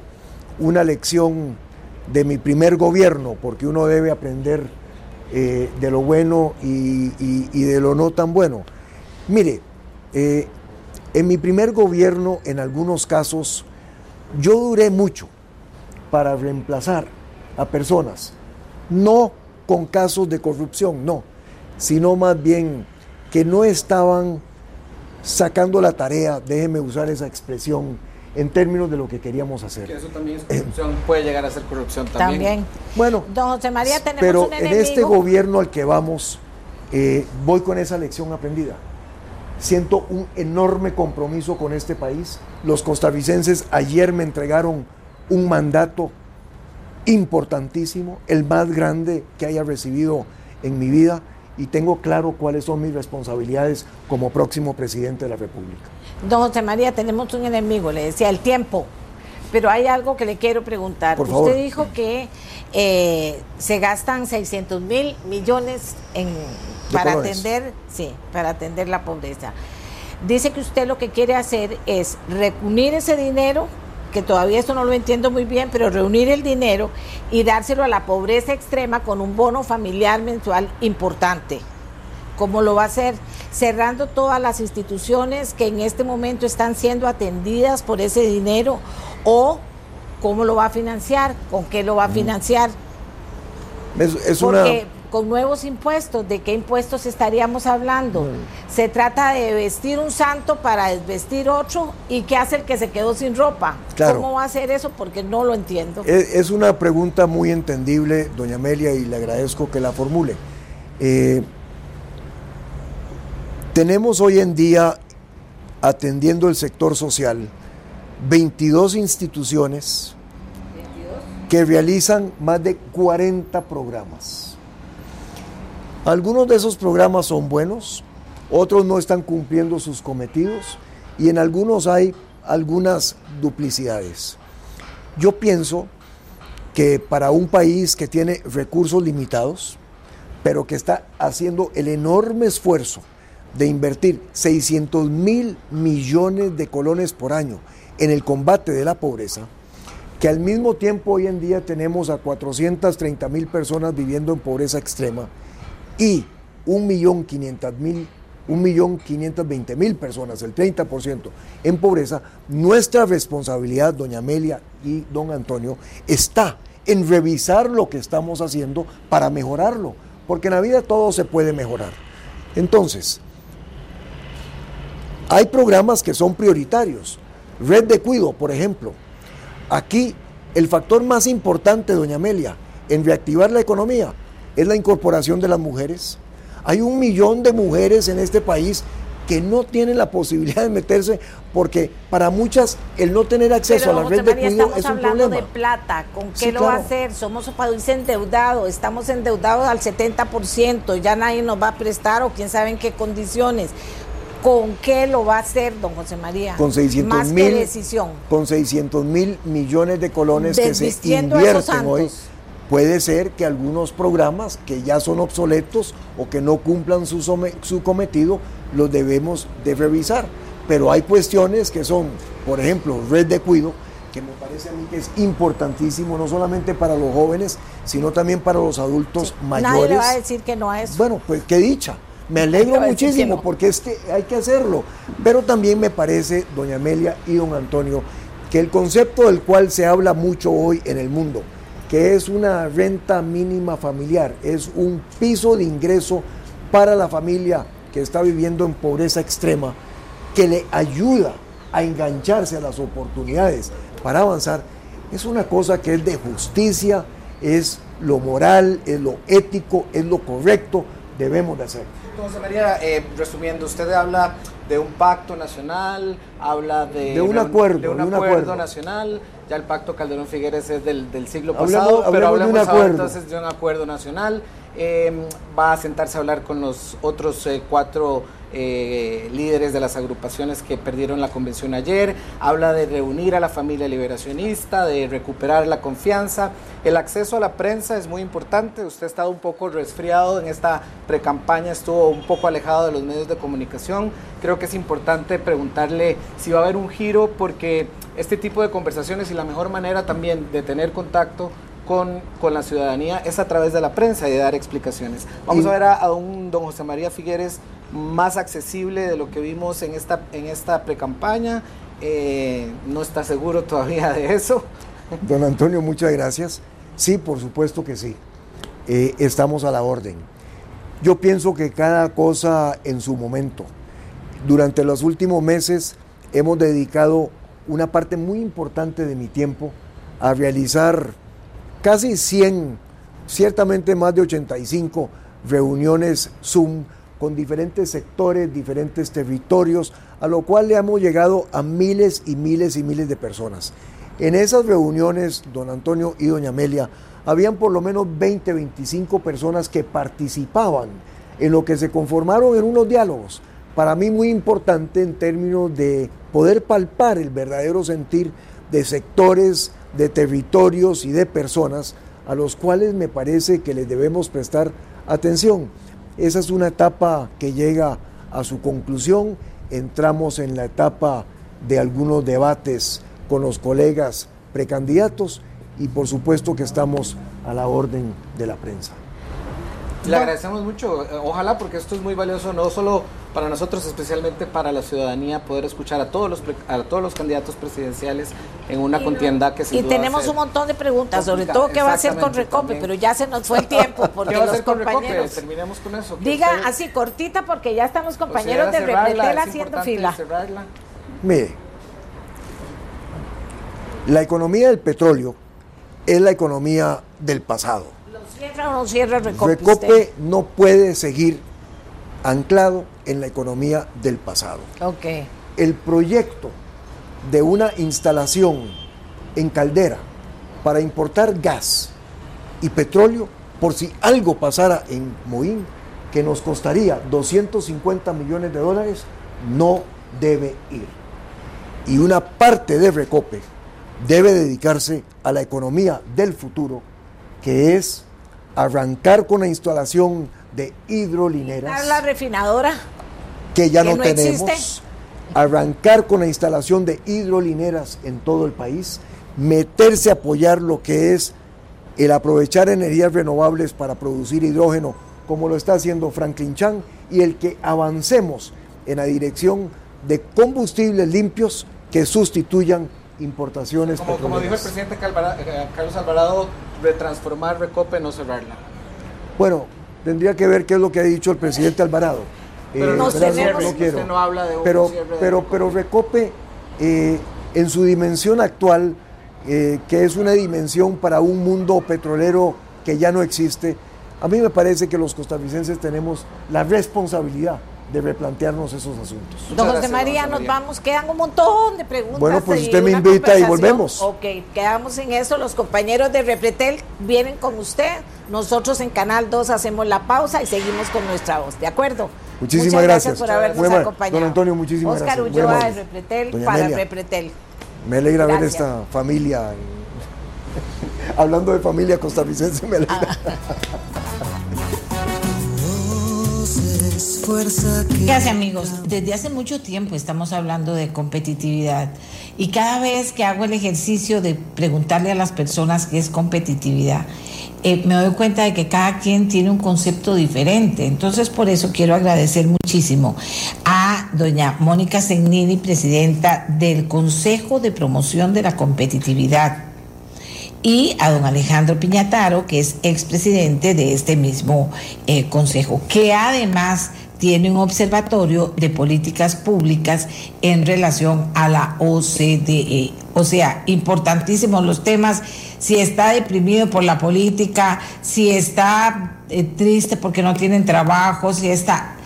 una lección de mi primer gobierno, porque uno debe aprender eh, de lo bueno y, de lo no tan bueno. Mire, eh, en mi primer gobierno, en algunos casos, yo duré mucho para reemplazar a personas, no con casos de corrupción, no, sino más bien que no estaban sacando la tarea, déjeme usar esa expresión, en términos de lo que queríamos hacer. Que eso también es corrupción, eh, puede llegar a ser corrupción también. También. Bueno, Don José María, tenemos pero un en enemigo. este gobierno al que vamos, eh, voy con esa lección aprendida. Siento un enorme compromiso con este país. Los costarricenses ayer me entregaron un mandato importantísimo, el más grande que haya recibido en mi vida y tengo claro cuáles son mis responsabilidades como próximo presidente de la República. Don José María, tenemos un enemigo, le decía, el tiempo. Pero hay algo que le quiero preguntar. Por Usted favor. dijo que eh, se gastan 600 mil millones en, para atender, sí, para atender la pobreza. Dice que usted lo que quiere hacer es reunir ese dinero, que todavía esto no lo entiendo muy bien, pero reunir el dinero y dárselo a la pobreza extrema con un bono familiar mensual importante. ¿Cómo lo va a hacer? Cerrando todas las instituciones que en este momento están siendo atendidas por ese dinero o cómo lo va a financiar, con qué lo va a financiar. Es, es una, con nuevos impuestos, ¿de qué impuestos estaríamos hablando? Se trata de vestir un santo para desvestir otro y qué hace el que se quedó sin ropa. Claro. ¿Cómo va a hacer eso? Porque no lo entiendo. Es, es una pregunta muy entendible, doña Amelia, y le agradezco que la formule. Eh, tenemos hoy en día, atendiendo el sector social, 22 instituciones que realizan más de 40 programas. Algunos de esos programas son buenos, otros no están cumpliendo sus cometidos y en algunos hay algunas duplicidades. Yo pienso que para un país que tiene recursos limitados, pero que está haciendo el enorme esfuerzo de invertir 600 mil millones de colones por año en el combate de la pobreza, que al mismo tiempo hoy en día tenemos a 430 mil personas viviendo en pobreza extrema y 1.500.000 1.520.000 personas, el 30% en pobreza, nuestra responsabilidad, doña Amelia y don Antonio, está en revisar lo que estamos haciendo para mejorarlo, porque en la vida todo se puede mejorar. Entonces, hay programas que son prioritarios. Red de Cuido, por ejemplo. Aquí el factor más importante, doña Amelia, en reactivar la economía es la incorporación de las mujeres. Hay un millón de mujeres en este país que no tienen la posibilidad de meterse porque para muchas el no tener acceso a la red de cuido es un hablando de plata, ¿con qué lo va a hacer? Somos un país endeudado, estamos endeudados al 70%, ya nadie nos va a prestar o quién sabe en qué condiciones. ¿Con qué lo va a hacer, don José María? Con 600 mil decisión. Con 600 mil millones de colones que se invierten hoy. Puede ser que algunos programas que ya son obsoletos o que no cumplan su, su cometido los debemos de revisar. Pero hay cuestiones que son, por ejemplo, red de cuido, que me parece a mí que es importantísimo no solamente para los jóvenes, sino también para los adultos mayores. Nadie le va a decir que no es. Bueno, pues qué dicha. Me alegro muchísimo porque es que hay que hacerlo. Pero también me parece, doña Amelia y don Antonio, que el concepto del cual se habla mucho hoy en el mundo, que es una renta mínima familiar, es un piso de ingreso para la familia que está viviendo en pobreza extrema, que le ayuda a engancharse a las oportunidades para avanzar, es una cosa que es de justicia, es lo moral, es lo ético, es lo correcto, debemos de hacer. José María, eh, resumiendo, usted habla de un pacto nacional, habla de, un acuerdo, de un, acuerdo, nacional. Ya el pacto Calderón Figueres es del, siglo pasado, pero hablemos ahora entonces de un acuerdo nacional. Eh, va a sentarse a hablar con los otros eh, cuatro eh, líderes de las agrupaciones que perdieron la convención ayer, habla de reunir a la familia liberacionista, de recuperar la confianza. El acceso a la prensa es muy importante, usted ha estado un poco resfriado en esta precampaña, estuvo un poco alejado de los medios de comunicación. Creo que es importante preguntarle si va a haber un giro porque este tipo de conversaciones y la mejor manera también de tener contacto con, con, la ciudadanía es a través de la prensa y de dar explicaciones. Vamos a ver a, a, un don José María Figueres más accesible de lo que vimos en esta, en esta precampaña. Eh, no está seguro todavía de eso. Don Antonio, muchas gracias. Sí, por supuesto que sí. Eh, estamos a la orden. Yo pienso que cada cosa en su momento. Durante los últimos meses hemos dedicado una parte muy importante de mi tiempo a realizar casi 100, ciertamente más de 85 reuniones Zoom con diferentes sectores, diferentes territorios, a lo cual le hemos llegado a miles y miles y miles de personas. En esas reuniones, don Antonio y doña Amelia, habían por lo menos 20, 25 personas que participaban en lo que se conformaron en unos diálogos, para mí muy importante en términos de poder palpar el verdadero sentir de sectores, de territorios y de personas a los cuales me parece que les debemos prestar atención. Esa es una etapa que llega a su conclusión. Entramos en la etapa de algunos debates con los colegas precandidatos y por supuesto que estamos a la orden de la prensa. Le agradecemos mucho, ojalá porque esto es muy valioso, no solo para nosotros, especialmente para la ciudadanía, poder escuchar a todos los, a todos los candidatos presidenciales en una contienda que se Y tenemos un montón de preguntas, sobre todo qué va a hacer con Recope, pero ya se nos fue el tiempo. *laughs* Porque ¿Qué va a hacer con Recope? Terminemos con eso. Diga así, cortita, porque ya estamos compañeros de Repretel haciendo fila. Mire, la economía del petróleo es la economía del pasado cierra o no cierra Recope? Recope no puede seguir anclado en la economía del pasado. Okay. El proyecto de una instalación en caldera para importar gas y petróleo, por si algo pasara en Moín, que nos costaría 250 millones de dólares no debe ir. Y una parte de Recope debe dedicarse a la economía del futuro, que es arrancar con la instalación de hidrolineras. La refinadora. Que ya no, tenemos. Arrancar con la instalación de hidrolineras en todo el país. Meterse a apoyar lo que es el aprovechar energías renovables para producir hidrógeno, como lo está haciendo Franklin Chan, y el que avancemos en la dirección de combustibles limpios que sustituyan importaciones como, como dijo el presidente eh, Carlos Alvarado, retransformar Recope, no cerrarla. Bueno, tendría que ver qué es lo que ha dicho el presidente Alvarado. Pero eh, no, quiero. no habla de un pero, pero, pero Recope, eh, en su dimensión actual, que es una dimensión para un mundo petrolero que ya no existe, a mí me parece que los costarricenses tenemos la responsabilidad de replantearnos esos asuntos. Don José María, nos vamos, quedan un montón de preguntas. Bueno, pues usted me invita y volvemos. Ok, quedamos en eso, los compañeros de Repretel vienen con usted, nosotros en Canal 2 hacemos la pausa y seguimos con nuestra voz, ¿de acuerdo? Muchísimas gracias. por habernos acompañado. Don Antonio, muchísimas Oscar gracias. Oscar Ulloa de Repretel para Repretel. Me alegra ver esta familia. *laughs* Hablando de familia costarricense, me alegra. Ah. Gracias amigos, desde hace mucho tiempo estamos hablando de competitividad y cada vez que hago el ejercicio de preguntarle a las personas qué es competitividad, eh, me doy cuenta de que cada quien tiene un concepto diferente. Entonces por eso quiero agradecer muchísimo a doña Mónica Segnini, presidenta del Consejo de Promoción de la Competitividad y a don Alejandro Piñataro, que es expresidente de este mismo eh, consejo, que además tiene un observatorio de políticas públicas en relación a la OCDE. O sea, importantísimos los temas, si está deprimido por la política, si está eh, triste porque no tienen trabajo, si está...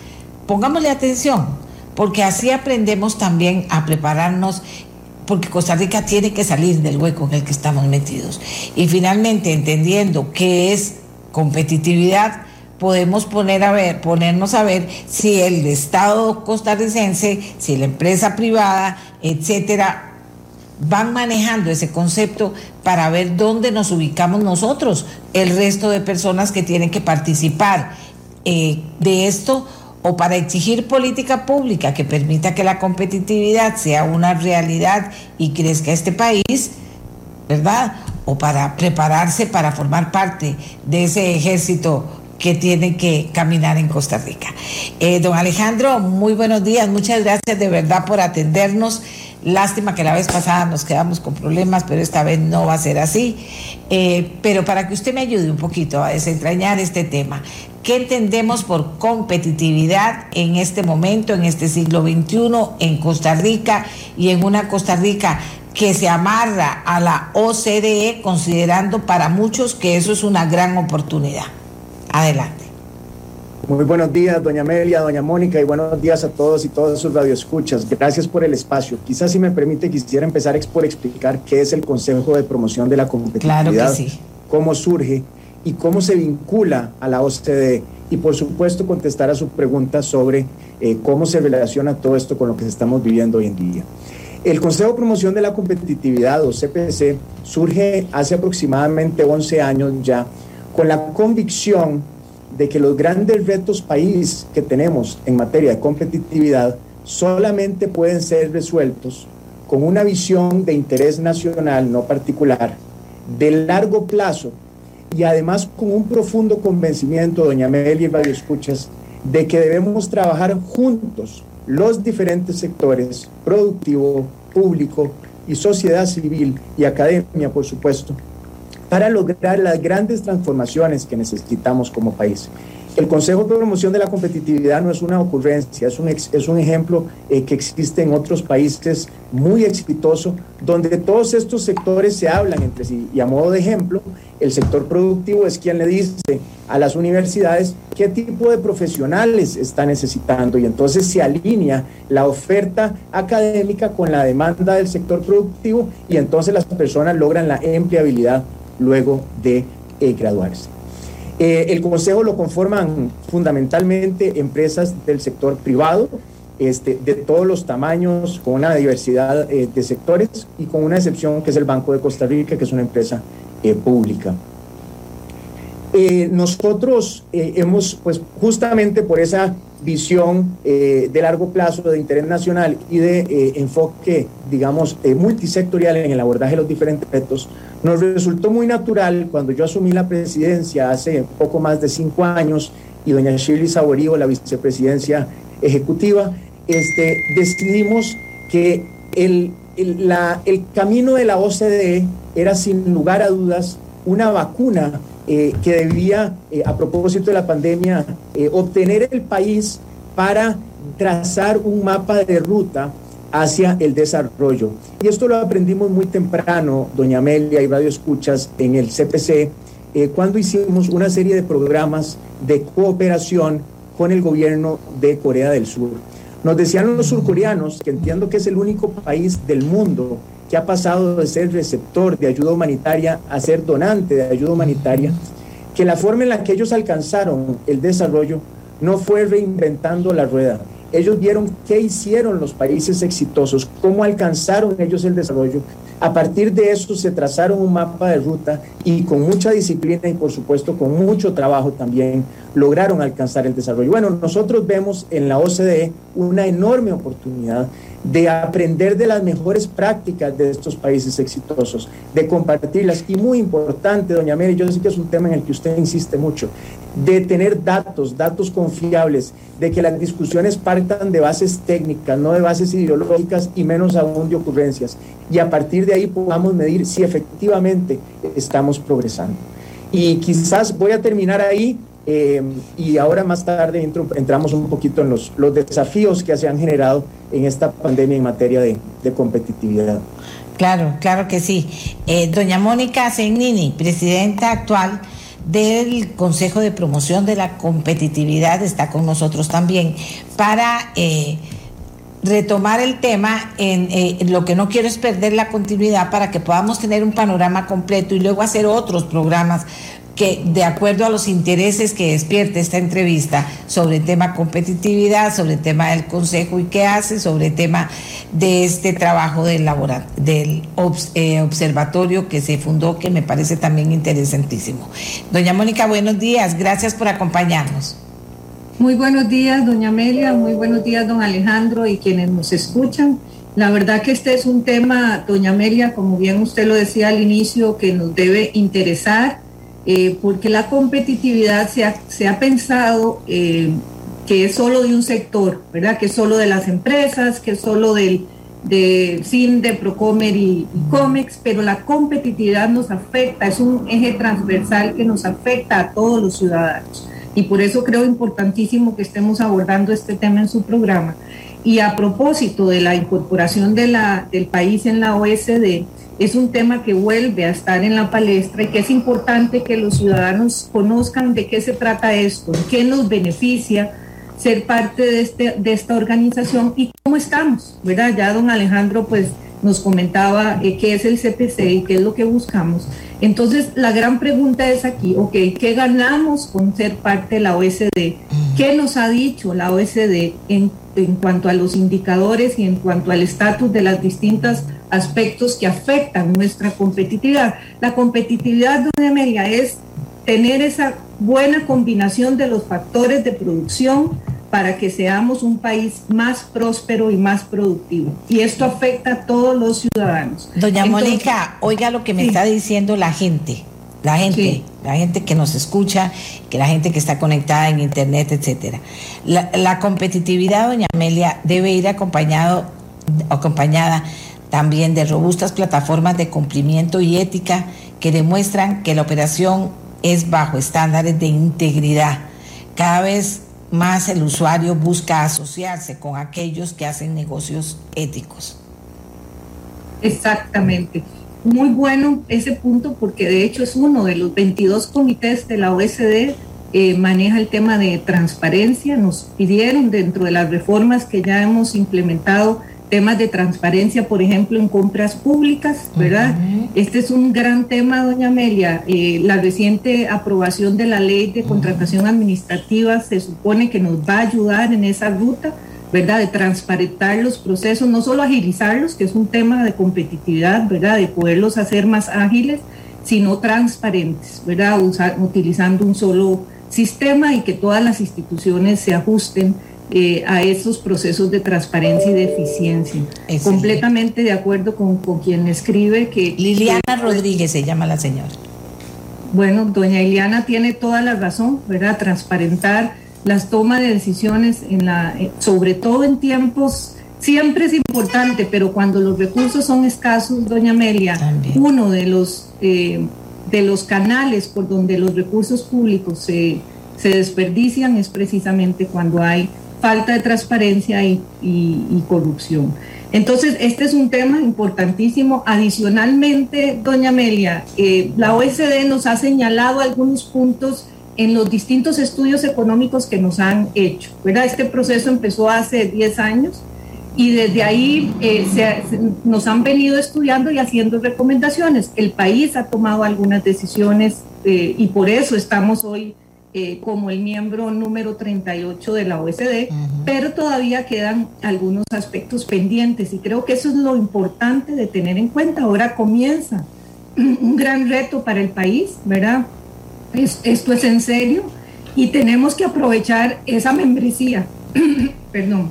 Pongámosle atención, porque así aprendemos también a prepararnos porque Costa Rica tiene que salir del hueco en el que estamos metidos. Y finalmente, entendiendo qué es competitividad, podemos poner a ver, ponernos a ver si el Estado costarricense, si la empresa privada, etcétera, van manejando ese concepto para ver dónde nos ubicamos nosotros, el resto de personas que tienen que participar eh, de esto o para exigir política pública que permita que la competitividad sea una realidad y crezca este país, ¿verdad? O para prepararse para formar parte de ese ejército que tiene que caminar en Costa Rica. Eh, don Alejandro, muy buenos días, muchas gracias de verdad por atendernos. Lástima que la vez pasada nos quedamos con problemas, pero esta vez no va a ser así. Eh, pero para que usted me ayude un poquito a desentrañar este tema, ¿qué entendemos por competitividad en este momento, en este siglo XXI, en Costa Rica y en una Costa Rica que se amarra a la OCDE, considerando para muchos que eso es una gran oportunidad? Adelante. Muy buenos días, doña Amelia, doña Mónica, y buenos días a todos y todas sus radioescuchas. Gracias por el espacio. Quizás, si me permite, quisiera empezar por explicar qué es el Consejo de Promoción de la Competitividad, claro que sí. cómo surge y cómo se vincula a la OCDE. Y, por supuesto, contestar a su pregunta sobre eh, cómo se relaciona todo esto con lo que estamos viviendo hoy en día. El Consejo de Promoción de la Competitividad, o CPC, surge hace aproximadamente 11 años ya con la convicción de que los grandes retos país que tenemos en materia de competitividad solamente pueden ser resueltos con una visión de interés nacional, no particular, de largo plazo y además con un profundo convencimiento, doña Amelia y Radio Escuchas, de que debemos trabajar juntos los diferentes sectores, productivo, público y sociedad civil y academia, por supuesto, para lograr las grandes transformaciones que necesitamos como país. El Consejo de Promoción de la Competitividad no es una ocurrencia, es un, ejemplo eh, que existe en otros países muy exitoso, donde todos estos sectores se hablan entre sí. Y a modo de ejemplo, el sector productivo es quien le dice a las universidades qué tipo de profesionales está necesitando y entonces se alinea la oferta académica con la demanda del sector productivo y entonces las personas logran la empleabilidad luego de eh, graduarse. Eh, el consejo lo conforman fundamentalmente empresas del sector privado, este, de todos los tamaños, con una diversidad eh, de sectores y con una excepción que es el Banco de Costa Rica, que es una empresa pública. nosotros hemos, pues justamente por esa visión de largo plazo, de interés nacional y de enfoque, digamos, multisectorial en el abordaje de los diferentes retos, nos resultó muy natural cuando yo asumí la presidencia hace poco más de cinco años y doña Shirley Saborío la vicepresidencia ejecutiva, este, decidimos que el, la, el, camino de la OCDE era sin lugar a dudas una vacuna eh, que debía, eh, a propósito de la pandemia, eh, obtener el país para trazar un mapa de ruta hacia el desarrollo. Y esto lo aprendimos muy temprano, doña Amelia y Radio Escuchas, en el CPC, cuando hicimos una serie de programas de cooperación con el gobierno de Corea del Sur. Nos decían los surcoreanos, que entiendo que es el único país del mundo que ha pasado de ser receptor de ayuda humanitaria a ser donante de ayuda humanitaria, que la forma en la que ellos alcanzaron el desarrollo no fue reinventando la rueda, ellos vieron qué hicieron los países exitosos, cómo alcanzaron ellos el desarrollo. A partir de eso se trazaron un mapa de ruta y con mucha disciplina y por supuesto con mucho trabajo también lograron alcanzar el desarrollo. Bueno, nosotros vemos en la OCDE una enorme oportunidad de aprender de las mejores prácticas de estos países exitosos, de compartirlas. Y muy importante, doña Mary, yo sé que es un tema en el que usted insiste mucho, de tener datos, datos confiables, de que las discusiones partan de bases técnicas, no de bases ideológicas y menos aún de ocurrencias. Y a partir de ahí podamos medir si efectivamente estamos progresando. Y quizás voy a terminar ahí eh, y ahora más tarde entramos un poquito en los, desafíos que se han generado en esta pandemia en materia de, competitividad. Claro, claro que sí. Eh, doña Mónica Zegnini, presidenta actual del Consejo de Promoción de la Competitividad, está con nosotros también para... Eh, retomar el tema en lo que no quiero es perder la continuidad para que podamos tener un panorama completo y luego hacer otros programas que de acuerdo a los intereses que despierte esta entrevista sobre el tema competitividad, sobre el tema del consejo y qué hace, sobre el tema de este trabajo del, del eh, observatorio que se fundó, que me parece también interesantísimo. Doña Mónica, buenos días, gracias por acompañarnos. Muy buenos días, doña Amelia, muy buenos días, don Alejandro y quienes nos escuchan. La verdad que este es un tema, doña Amelia, como bien usted lo decía al inicio, que nos debe interesar eh, porque la competitividad se ha, se ha pensado eh, que es solo de un sector, ¿verdad? Que es solo de las empresas, que es solo del de CIN, de Procomer y, COMEX, pero la competitividad nos afecta, es un eje transversal que nos afecta a todos los ciudadanos. Y por eso creo importantísimo que estemos abordando este tema en su programa. Y a propósito de la incorporación de la, del país en la OSD, es un tema que vuelve a estar en la palestra y que es importante que los ciudadanos conozcan de qué se trata esto, qué nos beneficia ser parte de, este, de esta organización y cómo estamos, ¿verdad? Ya don Alejandro pues nos comentaba eh, qué es el CPC y qué es lo que buscamos. Entonces, la gran pregunta es aquí, ok, ¿qué ganamos con ser parte de la OSD? ¿Qué nos ha dicho la OSD en, en cuanto a los indicadores y en cuanto al estatus de las distintas aspectos que afectan nuestra competitividad. La competitividad, doña Amelia, es tener esa buena combinación de los factores de producción para que seamos un país más próspero y más productivo. Y esto afecta a todos los ciudadanos. Doña Mónica, oiga lo que me está diciendo la gente, la gente, la gente que nos escucha, que la gente que está conectada en internet, etcétera. La, la competitividad, doña Amelia, debe ir acompañado, acompañada también de robustas plataformas de cumplimiento y ética que demuestran que la operación es bajo estándares de integridad. Cada vez más el usuario busca asociarse con aquellos que hacen negocios éticos. Exactamente. Muy bueno ese punto porque de hecho es uno de los 22 comités de la OSD eh, maneja el tema de transparencia. Nos pidieron dentro de las reformas que ya hemos implementado temas de transparencia, por ejemplo, en compras públicas, ¿verdad? Este es un gran tema, doña Amelia. Eh, la reciente aprobación de la ley de contratación administrativa se supone que nos va a ayudar en esa ruta, ¿verdad? De transparentar los procesos, no solo agilizarlos, que es un tema de competitividad, ¿verdad? De poderlos hacer más ágiles, sino transparentes, ¿verdad? utilizando un solo sistema y que todas las instituciones se ajusten eh, a esos procesos de transparencia y de eficiencia. Completamente de acuerdo con, quien escribe que... Liliana Rodríguez se llama la señora. Bueno, doña Liliana tiene toda la razón, ¿verdad? Transparentar las tomas de decisiones, en la, eh, sobre todo en tiempos, siempre es importante, pero cuando los recursos son escasos, doña Amelia, uno de los, eh, de los canales por donde los recursos públicos se, se desperdician es precisamente cuando hay falta de transparencia y, corrupción. Entonces, este es un tema importantísimo. Adicionalmente, doña Amelia, eh, la OSD nos ha señalado algunos puntos en los distintos estudios económicos que nos han hecho. ¿verdad? Este proceso empezó hace 10 años y desde ahí eh, nos han venido estudiando y haciendo recomendaciones. El país ha tomado algunas decisiones eh, y por eso estamos hoy eh, como el miembro número 38 de la OSD, pero todavía quedan algunos aspectos pendientes y creo que eso es lo importante de tener en cuenta. Ahora comienza un gran reto para el país, ¿verdad? esto es en serio y tenemos que aprovechar esa membresía, *clears throat* perdón,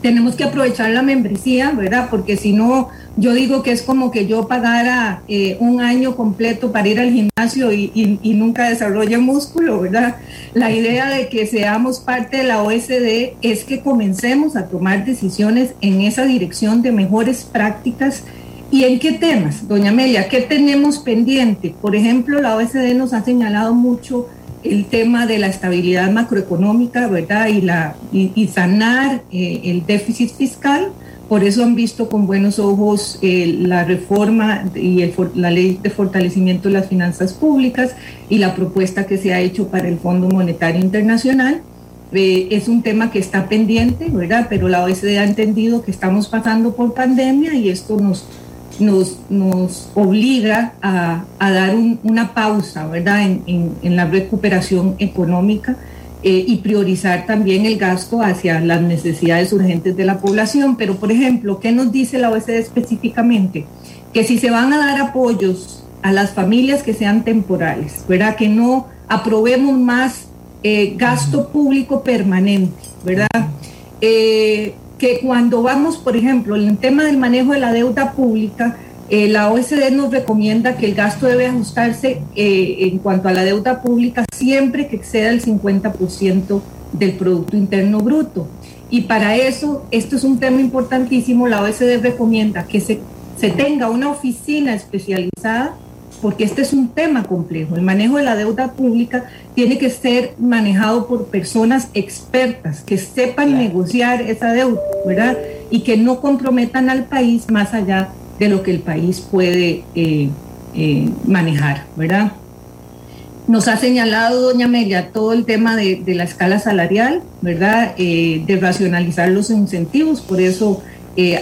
tenemos que aprovechar la membresía, ¿verdad? Porque si no, yo digo que es como que yo pagara eh, un año completo para ir al gimnasio y, nunca desarrolle músculo, ¿verdad? La idea de que seamos parte de la OSD es que comencemos a tomar decisiones en esa dirección de mejores prácticas. ¿Y en qué temas, doña Amelia? ¿Qué tenemos pendiente? Por ejemplo, la OSD nos ha señalado mucho el tema de la estabilidad macroeconómica, ¿verdad? Y, la, y, sanar eh, el déficit fiscal. Por eso han visto con buenos ojos eh, la reforma y la ley de fortalecimiento de las finanzas públicas y la propuesta que se ha hecho para el Fondo Monetario Internacional. Eh, es un tema que está pendiente, ¿verdad? Pero la OECD ha entendido que estamos pasando por pandemia y esto nos nos, nos obliga a, dar una pausa, ¿verdad?, en, la recuperación económica eh, y priorizar también el gasto hacia las necesidades urgentes de la población. Pero, por ejemplo, ¿qué nos dice la OECD específicamente? Que si se van a dar apoyos a las familias que sean temporales, ¿verdad?, que no aprobemos más eh, gasto público permanente, ¿verdad? Eh, que cuando vamos, por ejemplo, en el tema del manejo de la deuda pública, eh, la OSD nos recomienda que el gasto debe ajustarse eh, en cuanto a la deuda pública siempre que exceda el 50% del Producto Interno Bruto. Y para eso, esto es un tema importantísimo, la OSD recomienda que se, se tenga una oficina especializada porque este es un tema complejo. El manejo de la deuda pública tiene que ser manejado por personas expertas que sepan negociar esa deuda, ¿verdad? Y que no comprometan al país más allá de lo que el país puede eh, eh, manejar, ¿verdad? Nos ha señalado, doña Amelia, todo el tema de, la escala salarial, ¿verdad? Eh, de racionalizar los incentivos, por eso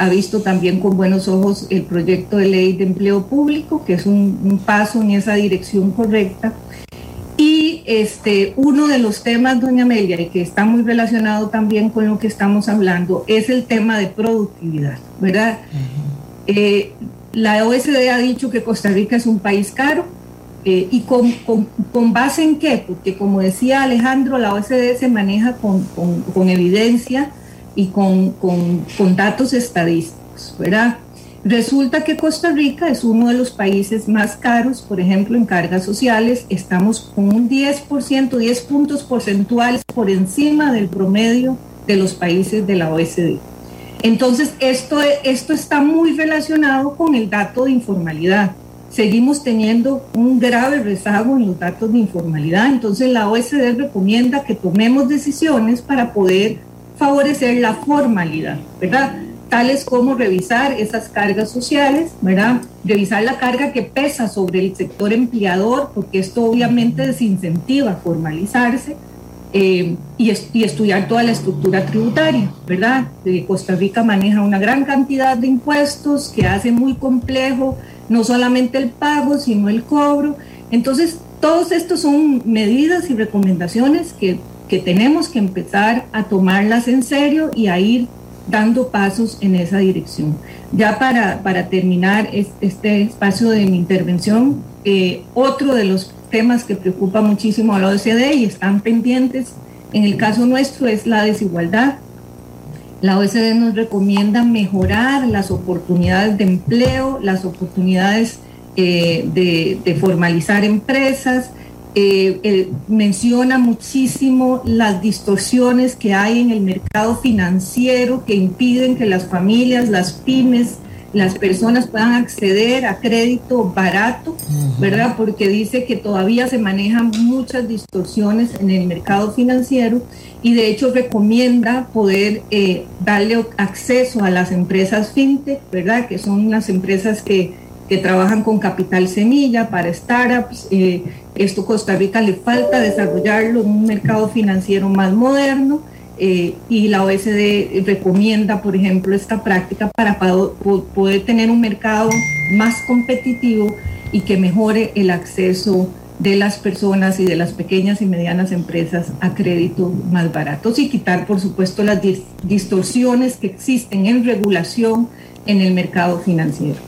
ha visto también con buenos ojos el proyecto de ley de empleo público, que es un, paso en esa dirección correcta. Y este, uno de los temas, doña Amelia, y que está muy relacionado también con lo que estamos hablando, es el tema de productividad, ¿verdad? Eh, la OSD ha dicho que Costa Rica es un país caro. Eh, ¿Y con, con, base en qué? Porque como decía Alejandro, la OSD se maneja con, con evidencia y con, datos estadísticos, ¿verdad? Resulta que Costa Rica es uno de los países más caros, por ejemplo, en cargas sociales. Estamos con un 10%, 10 puntos porcentuales por encima del promedio de los países de la OSD. Entonces, esto, esto está muy relacionado con el dato de informalidad. Seguimos teniendo un grave rezago en los datos de informalidad. Entonces, la OSD recomienda que tomemos decisiones para poder favorecer la formalidad, ¿verdad? Tales como revisar esas cargas sociales, ¿verdad? Revisar la carga que pesa sobre el sector empleador, porque esto obviamente desincentiva formalizarse, eh, y, y, estudiar toda la estructura tributaria, ¿verdad? Costa Rica maneja una gran cantidad de impuestos que hace muy complejo no solamente el pago, sino el cobro. Entonces, todos estos son medidas y recomendaciones que, que tenemos que empezar a tomarlas en serio y a ir dando pasos en esa dirección. Ya para, para terminar este espacio de mi intervención, eh, otro de los temas que preocupa muchísimo a la OCDE y están pendientes en el caso nuestro es la desigualdad. La OECD nos recomienda mejorar las oportunidades de empleo, las oportunidades eh, de, formalizar empresas, eh, menciona muchísimo las distorsiones que hay en el mercado financiero que impiden que las familias, las pymes, las personas puedan acceder a crédito barato, ¿verdad? Porque dice que todavía se manejan muchas distorsiones en el mercado financiero y de hecho recomienda poder eh, darle acceso a las empresas fintech, ¿verdad? Que son las empresas que que trabajan con capital semilla para startups. Eh, esto Costa Rica le falta desarrollarlo en un mercado financiero más moderno eh, y la OSD recomienda, por ejemplo, esta práctica para poder tener un mercado más competitivo y que mejore el acceso de las personas y de las pequeñas y medianas empresas a crédito más baratos y quitar, por supuesto, las distorsiones que existen en regulación en el mercado financiero.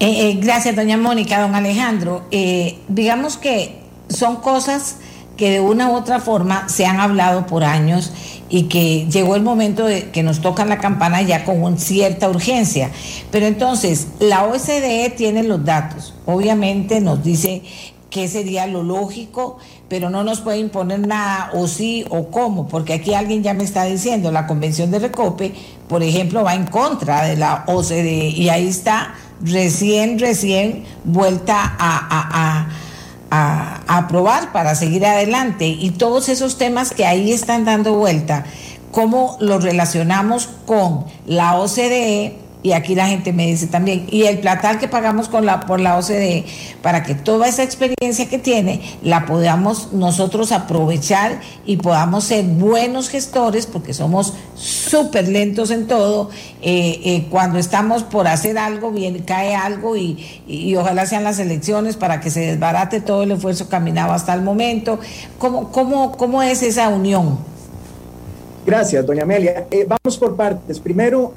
Eh, eh, gracias, doña Mónica, don Alejandro. Eh, digamos que son cosas que de una u otra forma se han hablado por años y que llegó el momento de que nos tocan la campana ya con cierta urgencia. Pero entonces, la OSDE tiene los datos, obviamente nos dice qué sería lo lógico, pero no nos puede imponer nada o sí o cómo, porque aquí alguien ya me está diciendo, la Convención de Recope, por ejemplo, va en contra de la OCDE y ahí está recién, recién vuelta a, aprobar para seguir adelante. Y todos esos temas que ahí están dando vuelta, ¿cómo los relacionamos con la OCDE? Y aquí la gente me dice también, y el platal que pagamos con la, por la OCDE, para que toda esa experiencia que tiene la podamos nosotros aprovechar y podamos ser buenos gestores, porque somos súper lentos en todo. Eh, eh, cuando estamos por hacer algo, bien, cae algo y, ojalá sean las elecciones para que se desbarate todo el esfuerzo caminado hasta el momento. ¿Cómo, cómo, cómo es esa unión? Gracias, doña Amelia. Eh, vamos por partes. Primero,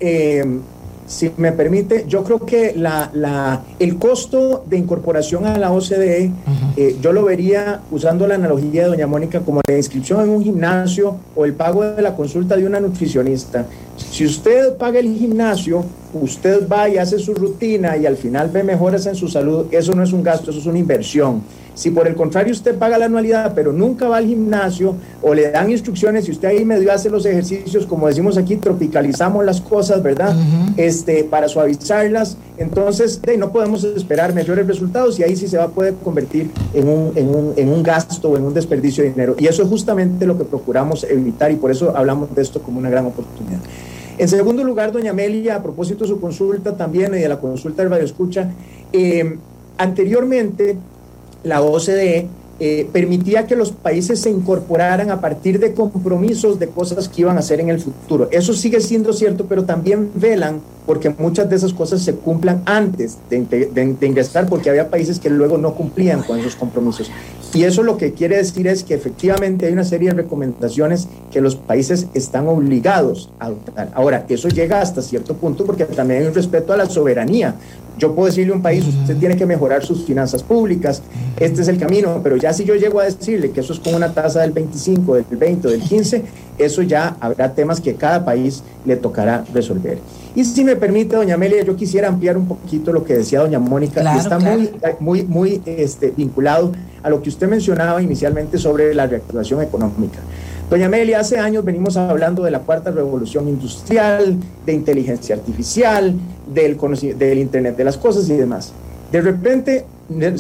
si me permite, yo creo que la, el costo de incorporación a la OCDE, eh, yo lo vería usando la analogía de doña Mónica como la inscripción en un gimnasio o el pago de la consulta de una nutricionista. Si usted paga el gimnasio, usted va y hace su rutina y al final ve mejoras en su salud, eso no es un gasto, eso es una inversión. Si por el contrario usted paga la anualidad, pero nunca va al gimnasio o le dan instrucciones y usted ahí medio hace los ejercicios, como decimos aquí, tropicalizamos las cosas, ¿verdad? este, para suavizarlas, entonces no podemos esperar mayores resultados y ahí sí se va a poder convertir en un, en, un, en un gasto o en un desperdicio de dinero. Y eso es justamente lo que procuramos evitar y por eso hablamos de esto como una gran oportunidad. En segundo lugar, doña Amelia, a propósito de su consulta también y de la consulta del Radio Escucha, eh, anteriormente la OCDE eh, permitía que los países se incorporaran a partir de compromisos de cosas que iban a hacer en el futuro. Eso sigue siendo cierto, pero también velan porque muchas de esas cosas se cumplan antes de, ingresar, porque había países que luego no cumplían con esos compromisos. Y eso lo que quiere decir es que efectivamente hay una serie de recomendaciones que los países están obligados a adoptar. Ahora, eso llega hasta cierto punto porque también hay un respeto a la soberanía. Yo puedo decirle a un país, usted tiene que mejorar sus finanzas públicas, este es el camino, pero ya si yo llego a decirle que eso es con una tasa del 25, del 20, del 15, eso ya habrá temas que cada país le tocará resolver. Y si me permite, doña Amelia, yo quisiera ampliar un poquito lo que decía doña Mónica, que está muy, muy, muy este, vinculado a lo que usted mencionaba inicialmente sobre la reactivación económica. Doña Amelia, hace años venimos hablando de la cuarta revolución industrial, de inteligencia artificial, del, del Internet de las cosas y demás. De repente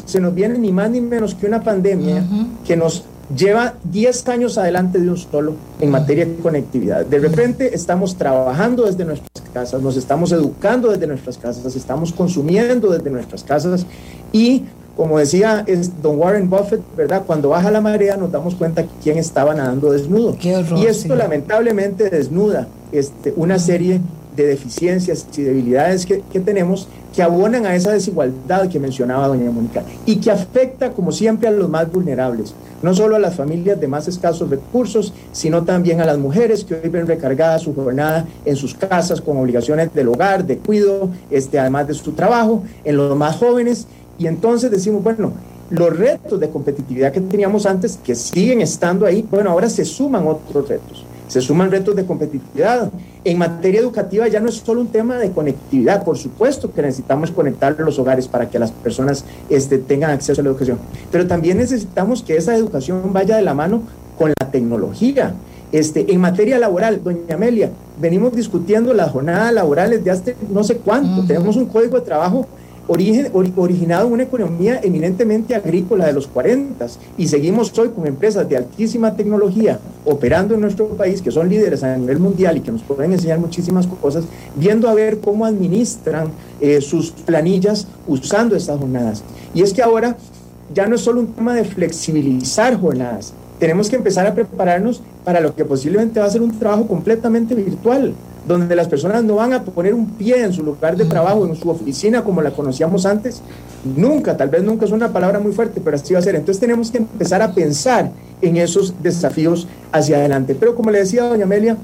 se nos viene ni más ni menos que una pandemia que nos lleva 10 años adelante de un solo en materia de conectividad. De repente estamos trabajando desde nuestras casas, nos estamos educando desde nuestras casas, estamos consumiendo desde nuestras casas y como decía don Warren Buffett, ¿verdad? Cuando baja la marea nos damos cuenta quién estaba nadando desnudo. y esto lamentablemente desnuda este, una serie de deficiencias y debilidades que, que, tenemos que abonan a esa desigualdad que mencionaba doña Mónica y que afecta, como siempre, a los más vulnerables, no solo a las familias de más escasos recursos, sino también a las mujeres que hoy ven recargada su jornada en sus casas con obligaciones del hogar, de cuido, este, además de su trabajo, en los más jóvenes y entonces decimos, bueno, los retos de competitividad que teníamos antes, que siguen estando ahí, bueno, ahora se suman otros retos. Se suman retos de competitividad. En materia educativa ya no es solo un tema de conectividad, por supuesto que necesitamos conectar los hogares para que las personas este, tengan acceso a la educación, pero también necesitamos que esa educación vaya de la mano con la tecnología. Este, en materia laboral, doña Amelia, venimos discutiendo las jornadas laborales de hace no sé cuánto. Tenemos un código de trabajo origen, originado en una economía eminentemente agrícola de los 40 y seguimos hoy con empresas de altísima tecnología operando en nuestro país que son líderes a nivel mundial y que nos pueden enseñar muchísimas cosas, viendo a ver cómo administran eh, sus planillas usando estas jornadas. Y es que ahora ya no es solo un tema de flexibilizar jornadas, tenemos que empezar a prepararnos para lo que posiblemente va a ser un trabajo completamente virtual donde las personas no van a poner un pie en su lugar de trabajo, en su oficina como la conocíamos antes, nunca, tal vez nunca es una palabra muy fuerte, pero así va a ser. Entonces tenemos que empezar a pensar en esos desafíos hacia adelante. Pero como le decía doña Amelia,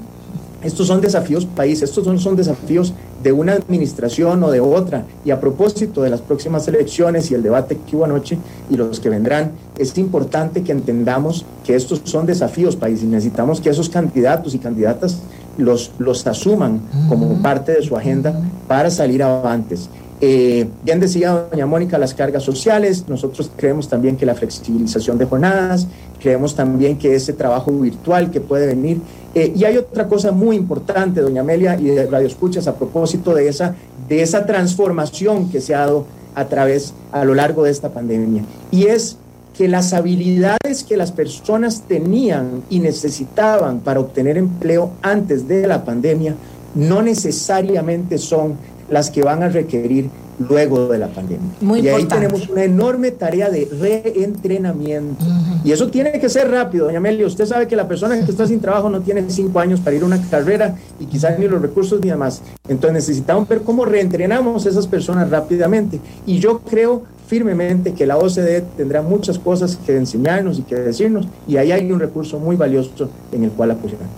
estos son desafíos país, estos son, son desafíos de una administración o de otra. Y a propósito de las próximas elecciones y el debate que hubo anoche y los que vendrán, es importante que entendamos que estos son desafíos país y necesitamos que esos candidatos y candidatas los, los asuman como parte de su agenda para salir avantes. Eh, bien decía doña Mónica, las cargas sociales, nosotros creemos también que la flexibilización de jornadas, creemos también que ese trabajo virtual que puede venir. Eh, y hay otra cosa muy importante, doña Amelia, y de Radio Escuchas, a propósito de esa, de esa transformación que se ha dado a través, a lo largo de esta pandemia, y es que las habilidades que las personas tenían y necesitaban para obtener empleo antes de la pandemia no necesariamente son las que van a requerir luego de la pandemia. y ahí tenemos una enorme tarea de reentrenamiento. Y eso tiene que ser rápido, doña Amelia. Usted sabe que la persona que está sin trabajo no tiene cinco años para ir a una carrera y quizás ni los recursos ni demás. Entonces necesitamos ver cómo reentrenamos a esas personas rápidamente. Y yo creo firmemente que la OCDE tendrá muchas cosas que enseñarnos y que decirnos, y ahí hay un recurso muy valioso en el cual apoyarnos.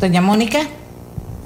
Doña Mónica.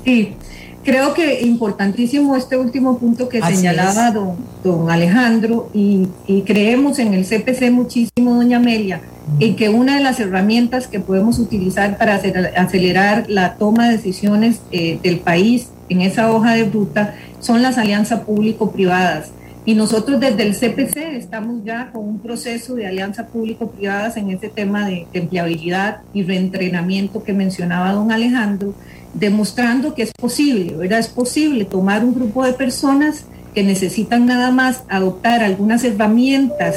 Sí, creo que importantísimo este último punto que señalaba don, don, Alejandro, y, creemos en el CPC muchísimo, doña Amelia, en que una de las herramientas que podemos utilizar para acelerar la toma de decisiones eh, del país en esa hoja de ruta son las alianzas público-privadas y nosotros desde el CPC estamos ya con un proceso de alianza público-privadas en este tema de, empleabilidad y reentrenamiento que mencionaba don Alejandro, demostrando que es posible, ¿verdad? Es posible tomar un grupo de personas que necesitan nada más adoptar algunas herramientas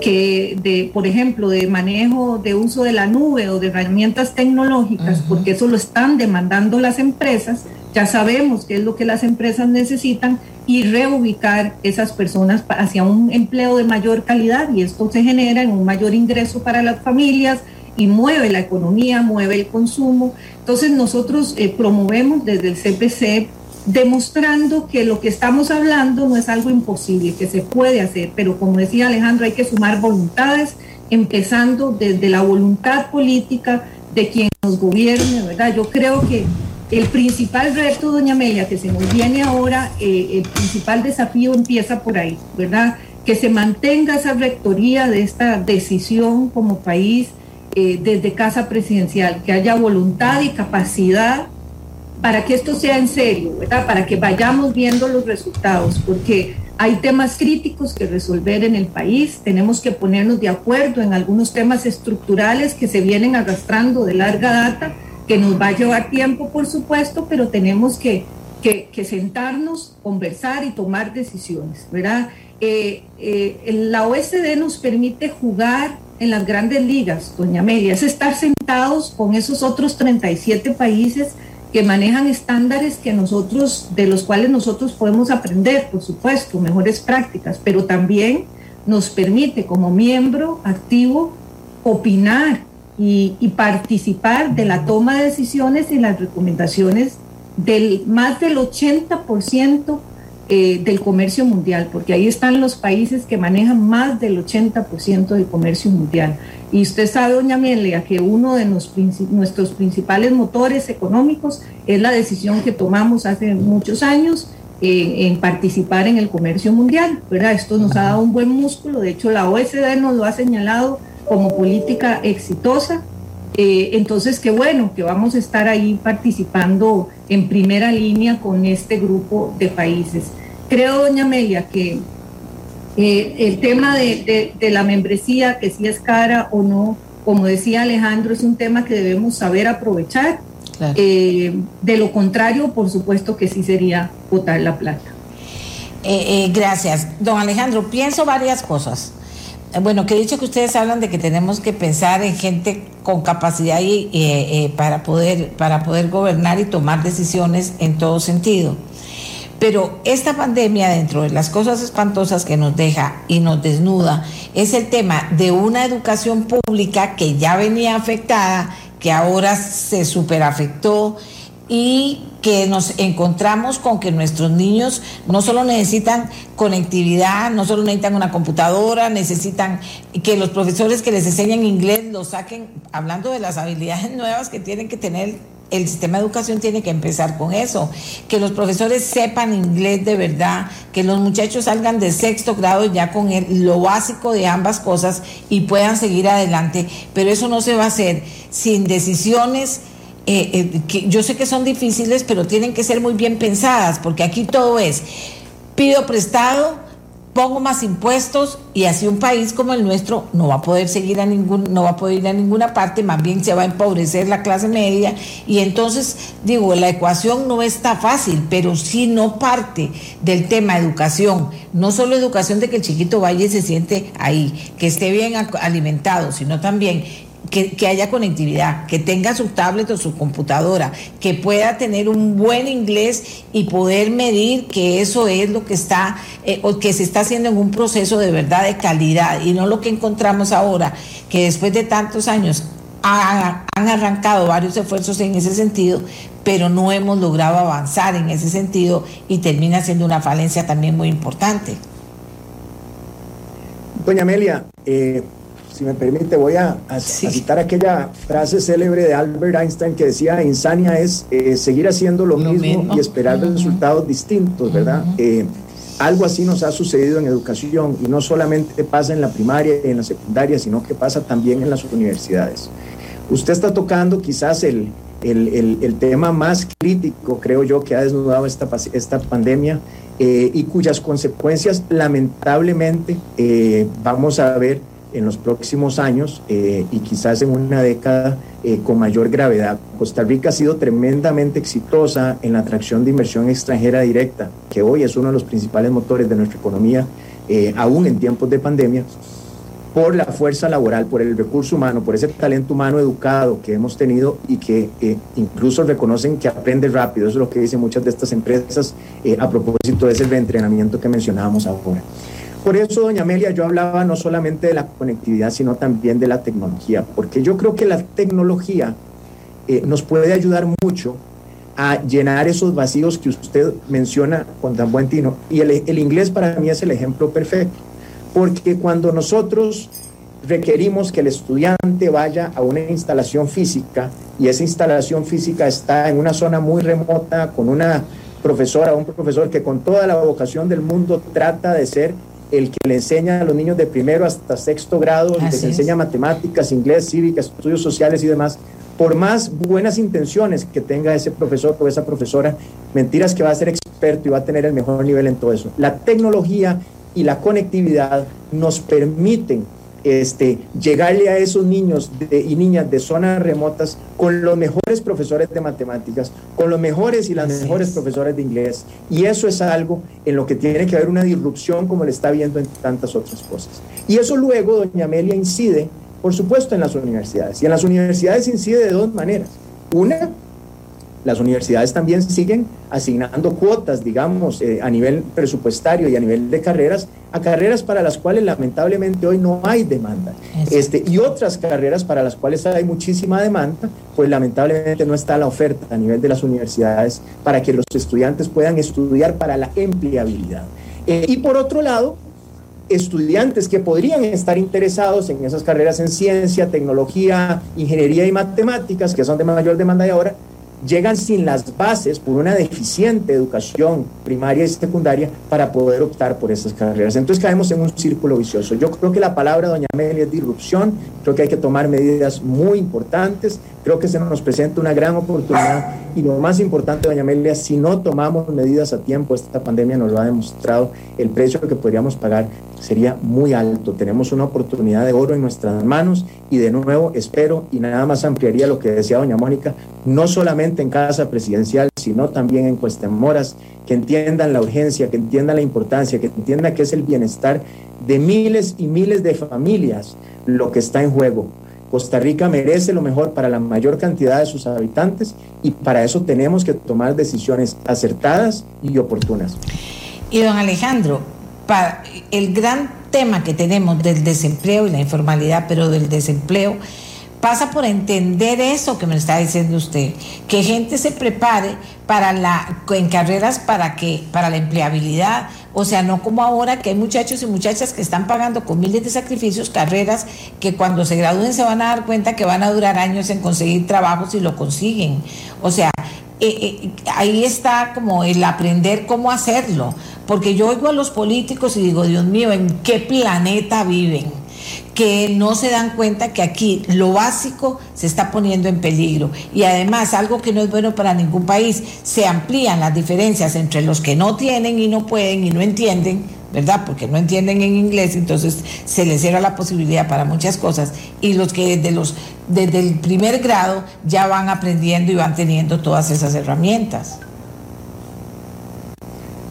que de, por ejemplo, de manejo de uso de la nube o de herramientas tecnológicas, porque eso lo están demandando las empresas, ya sabemos qué es lo que las empresas necesitan y reubicar esas personas hacia un empleo de mayor calidad y esto se genera en un mayor ingreso para las familias y mueve la economía, mueve el consumo. Entonces nosotros eh, promovemos desde el CPC demostrando que lo que estamos hablando no es algo imposible, que se puede hacer, pero como decía Alejandro, hay que sumar voluntades, empezando desde la voluntad política de quien nos gobierne, ¿verdad? Yo creo que el principal reto, doña Amelia, que se nos viene ahora, eh, el principal desafío empieza por ahí, ¿verdad? Que se mantenga esa rectoría de esta decisión como país eh, desde casa presidencial, que haya voluntad y capacidad para que esto sea en serio, ¿verdad? Para que vayamos viendo los resultados, porque hay temas críticos que resolver en el país, tenemos que ponernos de acuerdo en algunos temas estructurales que se vienen arrastrando de larga data que nos va a llevar tiempo, por supuesto, pero tenemos que, sentarnos, conversar y tomar decisiones, ¿verdad? Eh, eh, la OSD nos permite jugar en las grandes ligas, doña Amelia, es estar sentados con esos otros 37 países que manejan estándares que nosotros, de los cuales nosotros podemos aprender, por supuesto, mejores prácticas, pero también nos permite como miembro activo opinar y, y, participar de la toma de decisiones y las recomendaciones del más del 80% eh, del comercio mundial, porque ahí están los países que manejan más del 80% del comercio mundial. Y usted sabe, doña Amelia, que uno de nuestros principales motores económicos es la decisión que tomamos hace muchos años eh, en participar en el comercio mundial, ¿verdad? Esto nos ha dado un buen músculo, de hecho la OSD nos lo ha señalado como política exitosa. Eh, entonces, qué bueno que vamos a estar ahí participando en primera línea con este grupo de países. Creo, doña Amelia, que eh, el tema de, la membresía, que si es cara o no, como decía Alejandro, es un tema que debemos saber aprovechar. Eh, de lo contrario, por supuesto que sí sería botar la plata. Eh, gracias. Don Alejandro, pienso varias cosas. Bueno, que he dicho que ustedes hablan de que tenemos que pensar en gente con capacidad y, para, poder, para poder gobernar y tomar decisiones en todo sentido. Pero esta pandemia, dentro de las cosas espantosas que nos deja y nos desnuda, es el tema de una educación pública que ya venía afectada, que ahora se superafectó y que nos encontramos con que nuestros niños no solo necesitan conectividad, no solo necesitan una computadora, necesitan que los profesores que les enseñan inglés lo saquen, hablando de las habilidades *laughs* nuevas que tienen que tener el sistema de educación tiene que empezar con eso, que los profesores sepan inglés de verdad, que los muchachos salgan de sexto grado ya con lo básico de ambas cosas y puedan seguir adelante, pero eso no se va a hacer sin decisiones. Eh, eh, yo sé que son difíciles, pero tienen que ser muy bien pensadas, porque aquí todo es, pido prestado, pongo más impuestos y así un país como el nuestro no va a poder seguir a ningún no va a poder ir a ninguna parte, más bien se va a empobrecer la clase media y entonces digo, la ecuación no está fácil, pero si no parte del tema educación, no solo educación de que el chiquito vaya y se siente ahí, que esté bien alimentado, sino también que, haya conectividad, que tenga su tablet o su computadora, que pueda tener un buen inglés y poder medir que eso es lo que está eh, o que se está haciendo en un proceso de verdad de calidad y no lo que encontramos ahora, que después de tantos años han arrancado varios esfuerzos en ese sentido, pero no hemos logrado avanzar en ese sentido y termina siendo una falencia también muy importante. Doña Amelia, eh, si me permite, voy a, citar aquella frase célebre de Albert Einstein que decía, insania es eh, seguir haciendo lo, mismo, y esperar resultados distintos, ¿verdad? Eh, algo así nos ha sucedido en educación y no solamente pasa en la primaria y en la secundaria, sino que pasa también en las universidades. Usted está tocando quizás el, el, tema más crítico, creo yo, que ha desnudado esta, esta pandemia eh, y cuyas consecuencias lamentablemente vamos a ver en los próximos años eh, y quizás en una década eh, con mayor gravedad. Costa Rica ha sido tremendamente exitosa en la atracción de inversión extranjera directa, que hoy es uno de los principales motores de nuestra economía, eh, aún en tiempos de pandemia, por la fuerza laboral, por el recurso humano, por ese talento humano educado que hemos tenido y que incluso reconocen que aprende rápido. Eso es lo que dicen muchas de estas empresas a propósito de ese reentrenamiento que mencionábamos ahora. Por eso, doña Amelia, yo hablaba no solamente de la conectividad, sino también de la tecnología, porque yo creo que la tecnología eh, nos puede ayudar mucho a llenar esos vacíos que usted menciona con tan buen tino. Y el, el inglés para mí es el ejemplo perfecto, porque cuando nosotros requerimos que el estudiante vaya a una instalación física y esa instalación física está en una zona muy remota con una profesora un profesor que con toda la vocación del mundo trata de ser el que le enseña a los niños de primero hasta sexto grado, el que les enseña matemáticas, inglés, cívica, estudios sociales y demás, por más buenas intenciones que tenga ese profesor o esa profesora, mentiras que va a ser experto y va a tener el mejor nivel en todo eso. La tecnología y la conectividad nos permiten este, llegarle a esos niños y niñas de zonas remotas con los mejores profesores de matemáticas, con los mejores y las mejores profesores de inglés. Y eso es algo en lo que tiene que haber una disrupción como le está viendo en tantas otras cosas. Y eso luego, doña Amelia, incide, por supuesto, en las universidades. Y en las universidades incide de dos maneras. Una, las universidades también siguen asignando cuotas, digamos, eh, a nivel presupuestario y a nivel de carreras, a carreras para las cuales lamentablemente hoy no hay demanda. Este, y otras carreras para las cuales hay muchísima demanda, pues lamentablemente no está la oferta a nivel de las universidades para que los estudiantes puedan estudiar para la empleabilidad. Eh, y por otro lado, estudiantes que podrían estar interesados en esas carreras en ciencia, tecnología, ingeniería y matemáticas, que son de mayor demanda y ahora, llegan sin las bases por una deficiente educación primaria y secundaria para poder optar por esas carreras. Entonces caemos en un círculo vicioso. Yo creo que la palabra, doña Amelia, es disrupción. Creo que hay que tomar medidas muy importantes. Creo que se nos presenta una gran oportunidad y lo más importante, doña Amelia, si no tomamos medidas a tiempo, esta pandemia nos lo ha demostrado, el precio que podríamos pagar sería muy alto. Tenemos una oportunidad de oro en nuestras manos y de nuevo espero y nada más ampliaría lo que decía doña Mónica, no solamente en Casa Presidencial, sino también en Cuestemoras, que entiendan la urgencia, que entiendan la importancia, que entiendan que es el bienestar de miles y miles de familias lo que está en juego. Costa Rica merece lo mejor para la mayor cantidad de sus habitantes y para eso tenemos que tomar decisiones acertadas y oportunas. Y don Alejandro, el gran tema que tenemos del desempleo y la informalidad, pero del desempleo, pasa por entender eso que me está diciendo usted, que gente se prepare para la en carreras para que para la empleabilidad, o sea, no como ahora que hay muchachos y muchachas que están pagando con miles de sacrificios carreras que cuando se gradúen se van a dar cuenta que van a durar años en conseguir trabajo si lo consiguen. O sea, eh, eh, ahí está como el aprender cómo hacerlo, porque yo oigo a los políticos y digo, Dios mío, ¿en qué planeta viven? que no se dan cuenta que aquí lo básico se está poniendo en peligro. Y además, algo que no es bueno para ningún país, se amplían las diferencias entre los que no tienen y no pueden y no entienden, ¿verdad? Porque no entienden en inglés, entonces se les cierra la posibilidad para muchas cosas. Y los que desde, los, desde el primer grado ya van aprendiendo y van teniendo todas esas herramientas.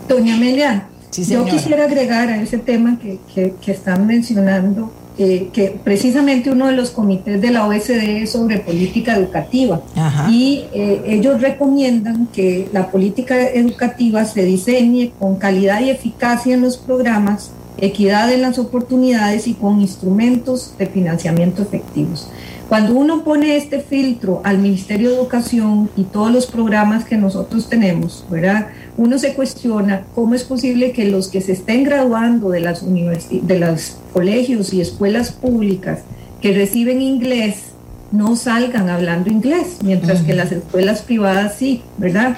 Doña Amelia, yo quisiera agregar a ese tema que, que, que están mencionando eh, que precisamente uno de los comités de la OSD es sobre política educativa. Y eh, ellos recomiendan que la política educativa se diseñe con calidad y eficacia en los programas, equidad en las oportunidades y con instrumentos de financiamiento efectivos. Cuando uno pone este filtro al Ministerio de Educación y todos los programas que nosotros tenemos, ¿verdad? uno se cuestiona cómo es posible que los que se estén graduando de las de los colegios y escuelas públicas que reciben inglés no salgan hablando inglés, mientras que las escuelas privadas sí, ¿verdad?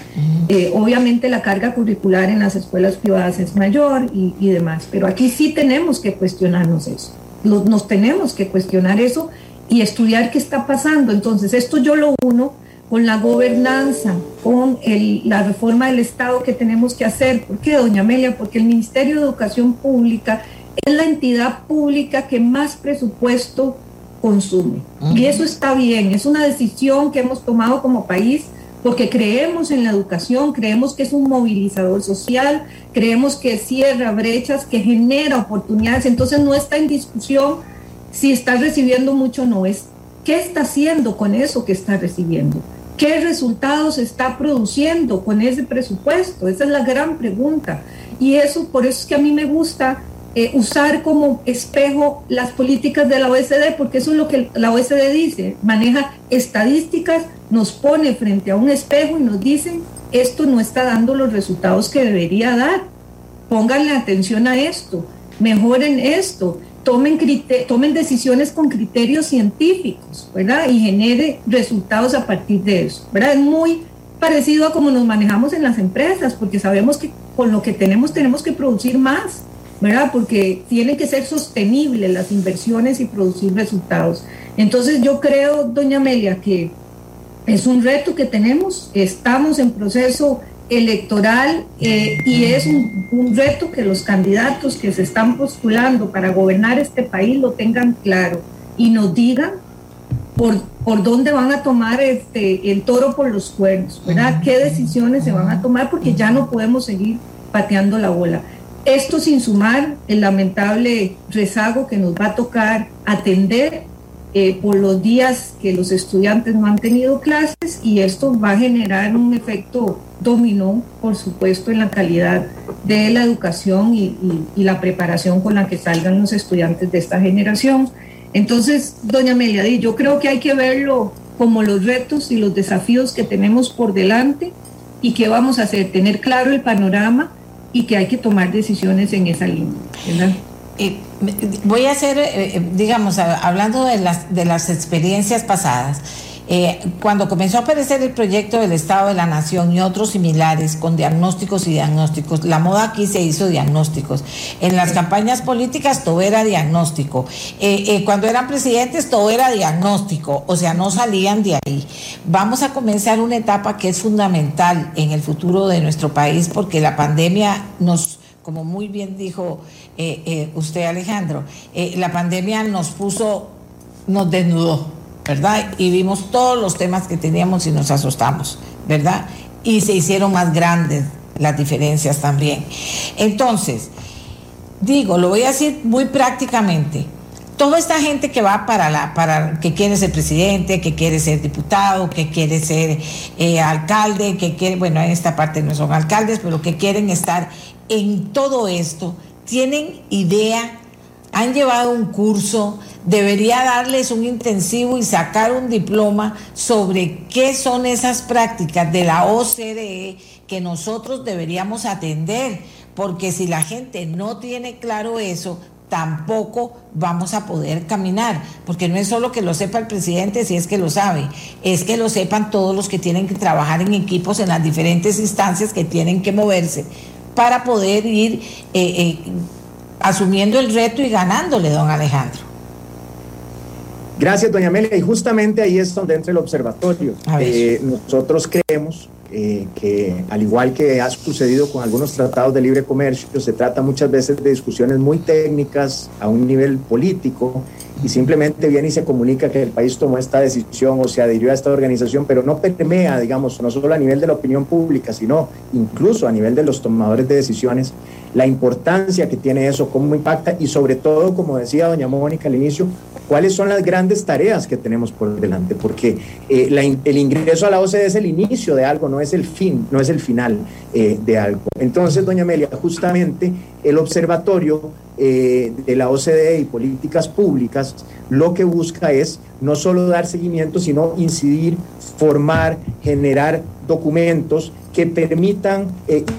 Eh, obviamente la carga curricular en las escuelas privadas es mayor y, y demás, pero aquí sí tenemos que cuestionarnos eso, nos tenemos que cuestionar eso y estudiar qué está pasando. Entonces, esto yo lo uno con la gobernanza, con la reforma del Estado que tenemos que hacer. ¿Por qué, doña Amelia? Porque el Ministerio de Educación Pública es la entidad pública que más presupuesto consume. Y eso está bien, es una decisión que hemos tomado como país porque creemos en la educación, creemos que es un movilizador social, creemos que cierra brechas, que genera oportunidades. Entonces no está en discusión si está recibiendo mucho no, es qué está haciendo con eso que está recibiendo. ¿Qué resultados está produciendo con ese presupuesto? Esa es la gran pregunta. Y eso, por eso es que a mí me gusta eh, usar como espejo las políticas de la OSD, porque eso es lo que la OSD dice, maneja estadísticas, nos pone frente a un espejo y nos dice, esto no está dando los resultados que debería dar. Pónganle atención a esto, mejoren esto tomen, tomen decisiones con criterios científicos, ¿verdad? Y genere resultados a partir de eso, ¿verdad? Es muy parecido a como nos manejamos en las empresas, porque sabemos que con lo que tenemos tenemos que producir más, ¿verdad? Porque tienen que ser sostenibles las inversiones y producir resultados. Entonces yo creo, doña Amelia, que es un reto que tenemos, estamos en proceso electoral eh, y es un, reto que los candidatos que se están postulando para gobernar este país lo tengan claro y nos digan por, por dónde van a tomar este, el toro por los cuernos, ¿verdad? ¿Qué decisiones se van a tomar? Porque ya no podemos seguir pateando la bola. Esto sin sumar el lamentable rezago que nos va a tocar atender eh, por los días que los estudiantes no han tenido clases y esto va a generar un efecto dominó, por supuesto, en la calidad de la educación y, la preparación con la que salgan los estudiantes de esta generación. Entonces, doña Amelia, yo creo que hay que verlo como los retos y los desafíos que tenemos por delante y qué vamos a hacer, tener claro el panorama y que hay que tomar decisiones en esa línea. ¿verdad? Voy a hacer, eh, eh, digamos, hablando de las, de las experiencias pasadas. Eh, cuando comenzó a aparecer el proyecto del Estado de la Nación y otros similares con diagnósticos y diagnósticos, la moda aquí se hizo diagnósticos. En las campañas políticas todo era diagnóstico. cuando eran presidentes todo era diagnóstico, o sea, no salían de ahí. Vamos a comenzar una etapa que es fundamental en el futuro de nuestro país porque la pandemia nos como muy bien dijo eh, eh, usted Alejandro, eh, la pandemia nos puso, nos desnudó, ¿verdad? Y vimos todos los temas que teníamos y nos asustamos, ¿verdad? Y se hicieron más grandes las diferencias también. Entonces, digo, lo voy a decir muy prácticamente. Toda esta gente que va para la, para que quiere ser presidente, que quiere ser diputado, que quiere ser alcalde, que quiere, bueno, en esta parte no son alcaldes, pero que quieren estar en todo esto, tienen idea, han llevado un curso, debería darles un intensivo y sacar un diploma sobre qué son esas prácticas de la OCDE que nosotros deberíamos atender, porque si la gente no tiene claro eso, tampoco vamos a poder caminar, porque no es solo que lo sepa el presidente si es que lo sabe, es que lo sepan todos los que tienen que trabajar en equipos en las diferentes instancias que tienen que moverse para poder ir eh, eh, asumiendo el reto y ganándole, don Alejandro. Gracias, doña Amelia. Y justamente ahí es donde entra el observatorio. Eh, nosotros creemos que, al igual que ha sucedido con algunos tratados de libre comercio, se trata muchas veces de discusiones muy técnicas a un nivel político y simplemente viene y se comunica que el país tomó esta decisión o se adhirió a esta organización, pero no permea, digamos, no solo a nivel de la opinión pública, sino incluso a nivel de los tomadores de decisiones, la importancia que tiene eso, cómo impacta y sobre todo, como decía doña Mónica al inicio, cuáles son las grandes tareas que tenemos por delante, porque eh, el ingreso a la OCDE es el inicio de algo, no es el fin, no es el final eh, de algo. Entonces, doña Amelia, justamente el observatorio eh, de la OCDE y políticas públicas lo que busca es no solo dar seguimiento, sino incidir, formar, generar documentos que permitan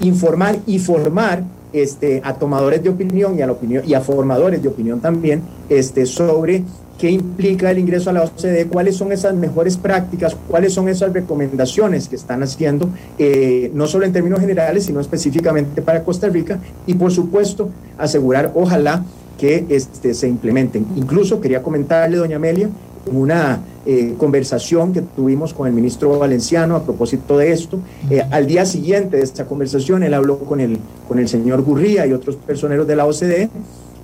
informar y formar este, a tomadores de opinión y a, la opinión, y a formadores de opinión también este, sobre qué implica el ingreso a la OCDE, cuáles son esas mejores prácticas, cuáles son esas recomendaciones que están haciendo, eh, no solo en términos generales, sino específicamente para Costa Rica, y por supuesto asegurar, ojalá, que este, se implementen. Incluso quería comentarle, doña Amelia, una eh, conversación que tuvimos con el ministro Valenciano a propósito de esto. Eh, al día siguiente de esta conversación, él habló con el, con el señor Gurría y otros personeros de la OCDE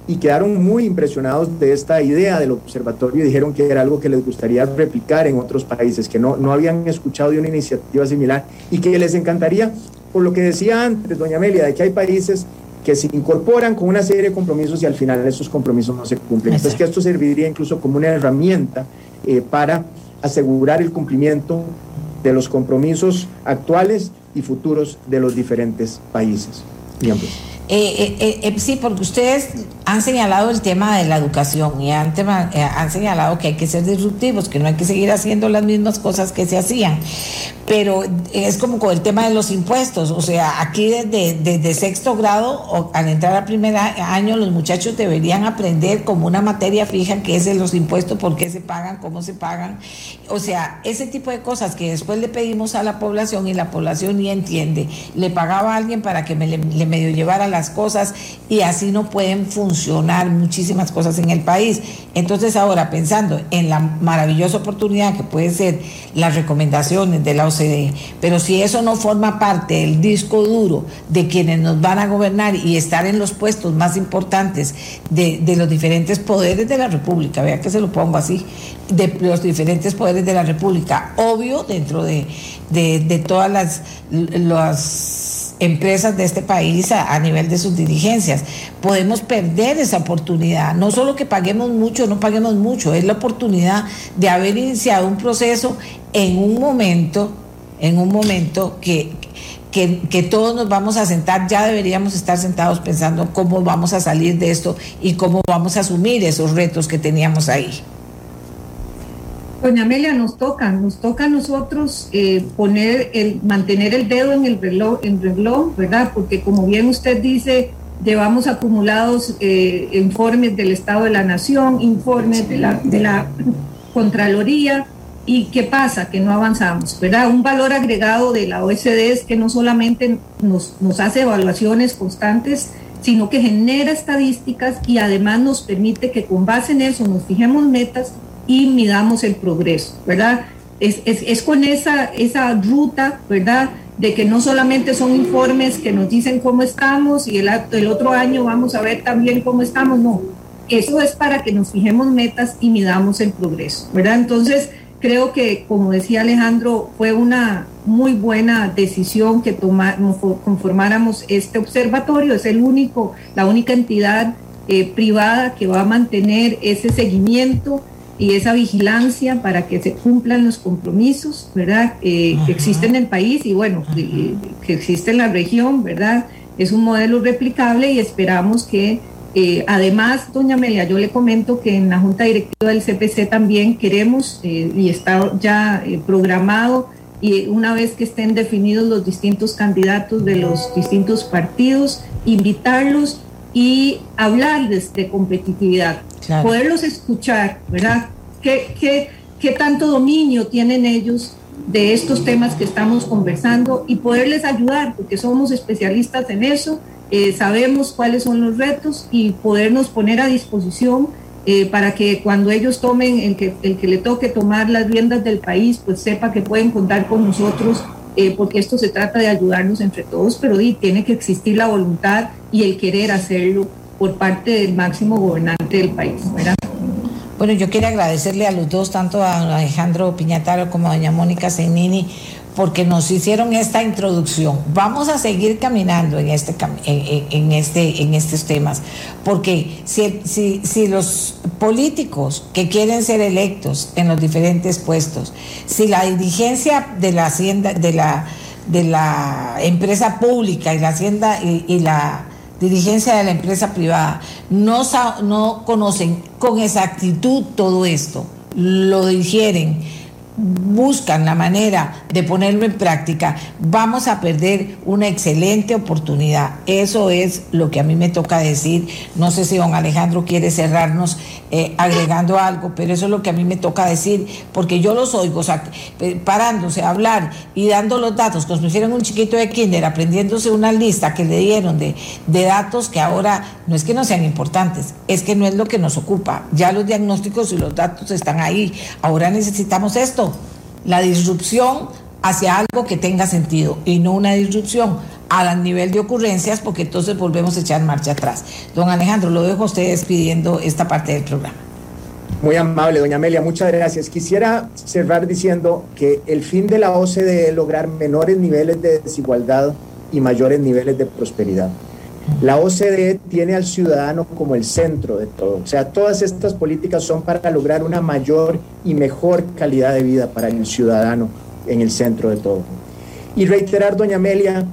y quedaron muy impresionados de esta idea del observatorio y dijeron que era algo que les gustaría replicar en otros países, que no, no habían escuchado de una iniciativa similar y que les encantaría, por lo que decía antes, doña Amelia, de que hay países que se incorporan con una serie de compromisos y al final esos compromisos no se cumplen. Entonces que esto serviría incluso como una herramienta eh, para asegurar el cumplimiento de los compromisos actuales y futuros de los diferentes países miembros. Eh, eh, eh, sí, porque ustedes han señalado el tema de la educación y han, han, señalado que hay que ser disruptivos, que no hay que seguir haciendo las mismas cosas que se hacían. Pero es como con el tema de los impuestos, o sea, aquí desde, desde sexto grado, o al entrar al primer año, los muchachos deberían aprender como una materia fija que es de los impuestos, por qué se pagan, cómo se pagan. O sea, ese tipo de cosas que después le pedimos a la población y la población ni entiende. Le pagaba a alguien para que me le, le medio llevara la cosas y así no pueden funcionar muchísimas cosas en el país. Entonces ahora pensando en la maravillosa oportunidad que puede ser las recomendaciones de la OCDE, pero si eso no forma parte del disco duro de quienes nos van a gobernar y estar en los puestos más importantes de, los diferentes poderes de la República, vea que se lo pongo así, de los diferentes poderes de la República, obvio dentro de, de todas las, las empresas de este país a, nivel de sus dirigencias. Podemos perder esa oportunidad. No solo que paguemos mucho, no paguemos mucho, es la oportunidad de haber iniciado un proceso en un momento, en un momento que, que, que, todos nos vamos a sentar, ya deberíamos estar sentados pensando cómo vamos a salir de esto y cómo vamos a asumir esos retos que teníamos ahí. Doña Amelia, nos toca, nos toca a nosotros eh, poner el, mantener el dedo en el reloj, en reloj, ¿verdad? Porque como bien usted dice, llevamos acumulados eh, informes del Estado de la Nación, informes de la, de la Contraloría, ¿Y qué pasa? Que no avanzamos, ¿verdad? Un valor agregado de la OSD es que no solamente nos, nos hace evaluaciones constantes, sino que genera estadísticas y además nos permite que con base en eso nos fijemos metas y midamos el progreso, ¿verdad? Es, es, es, con esa, esa ruta, ¿verdad? De que no solamente son informes que nos dicen cómo estamos y el, el otro año vamos a ver también cómo estamos, no. Eso es para que nos fijemos metas y midamos el progreso, ¿verdad? Entonces, creo que, como decía Alejandro, fue una muy buena decisión que tomamos, conformáramos este observatorio. Es el único, la única entidad eh, privada que va a mantener ese seguimiento y esa vigilancia para que se cumplan los compromisos, ¿verdad? Eh, que existen en el país y bueno, que existe en la región, ¿verdad? Es un modelo replicable y esperamos que eh, además, doña Amelia, yo le comento que en la Junta Directiva del CPC también queremos eh, y está ya eh, programado y una vez que estén definidos los distintos candidatos de los distintos partidos, invitarlos y hablarles de competitividad, poderlos escuchar, ¿verdad? ¿Qué, qué, ¿Qué tanto dominio tienen ellos de estos temas que estamos conversando y poderles ayudar, porque somos especialistas en eso eh, sabemos cuáles son los retos y podernos poner a disposición eh, para que cuando ellos tomen, el que, el que le toque tomar las riendas del país, pues sepa que pueden contar con nosotros, eh, porque esto se trata de ayudarnos entre todos, pero tiene que existir la voluntad y el querer hacerlo por parte del máximo gobernante del país. ¿verdad? Bueno, yo quiero agradecerle a los dos, tanto a Alejandro Piñataro como a doña Mónica Zenini, porque nos hicieron esta introducción. Vamos a seguir caminando en, este, en, este, en estos temas, porque si, si, si, los políticos que quieren ser electos en los diferentes puestos, si la dirigencia de la hacienda, de la, de la empresa pública y la hacienda y, la dirigencia de la empresa privada no, no conocen con exactitud todo esto, lo digieren buscan la manera de ponerlo en práctica, vamos a perder una excelente oportunidad. Eso es lo que a mí me toca decir. No sé si don Alejandro quiere cerrarnos eh, agregando algo, pero eso es lo que a mí me toca decir, porque yo los oigo parándose a hablar y dando los datos, como si hicieran un chiquito de kinder, aprendiéndose una lista que le dieron de, de datos que ahora no es que no sean importantes, es que no es lo que nos ocupa. Ya los diagnósticos y los datos están ahí. Ahora necesitamos esto la disrupción hacia algo que tenga sentido y no una disrupción a nivel de ocurrencias porque entonces volvemos a echar marcha atrás. Don Alejandro, lo dejo a usted despidiendo esta parte del programa. Muy amable, doña Amelia, muchas gracias. Quisiera cerrar diciendo que el fin de la OCDE es lograr menores niveles de desigualdad y mayores niveles de prosperidad. La OCDE tiene al ciudadano como el centro de todo. O sea, todas estas políticas son para lograr una mayor y mejor calidad de vida para el ciudadano en el centro de todo. Y reiterar, doña Amelia,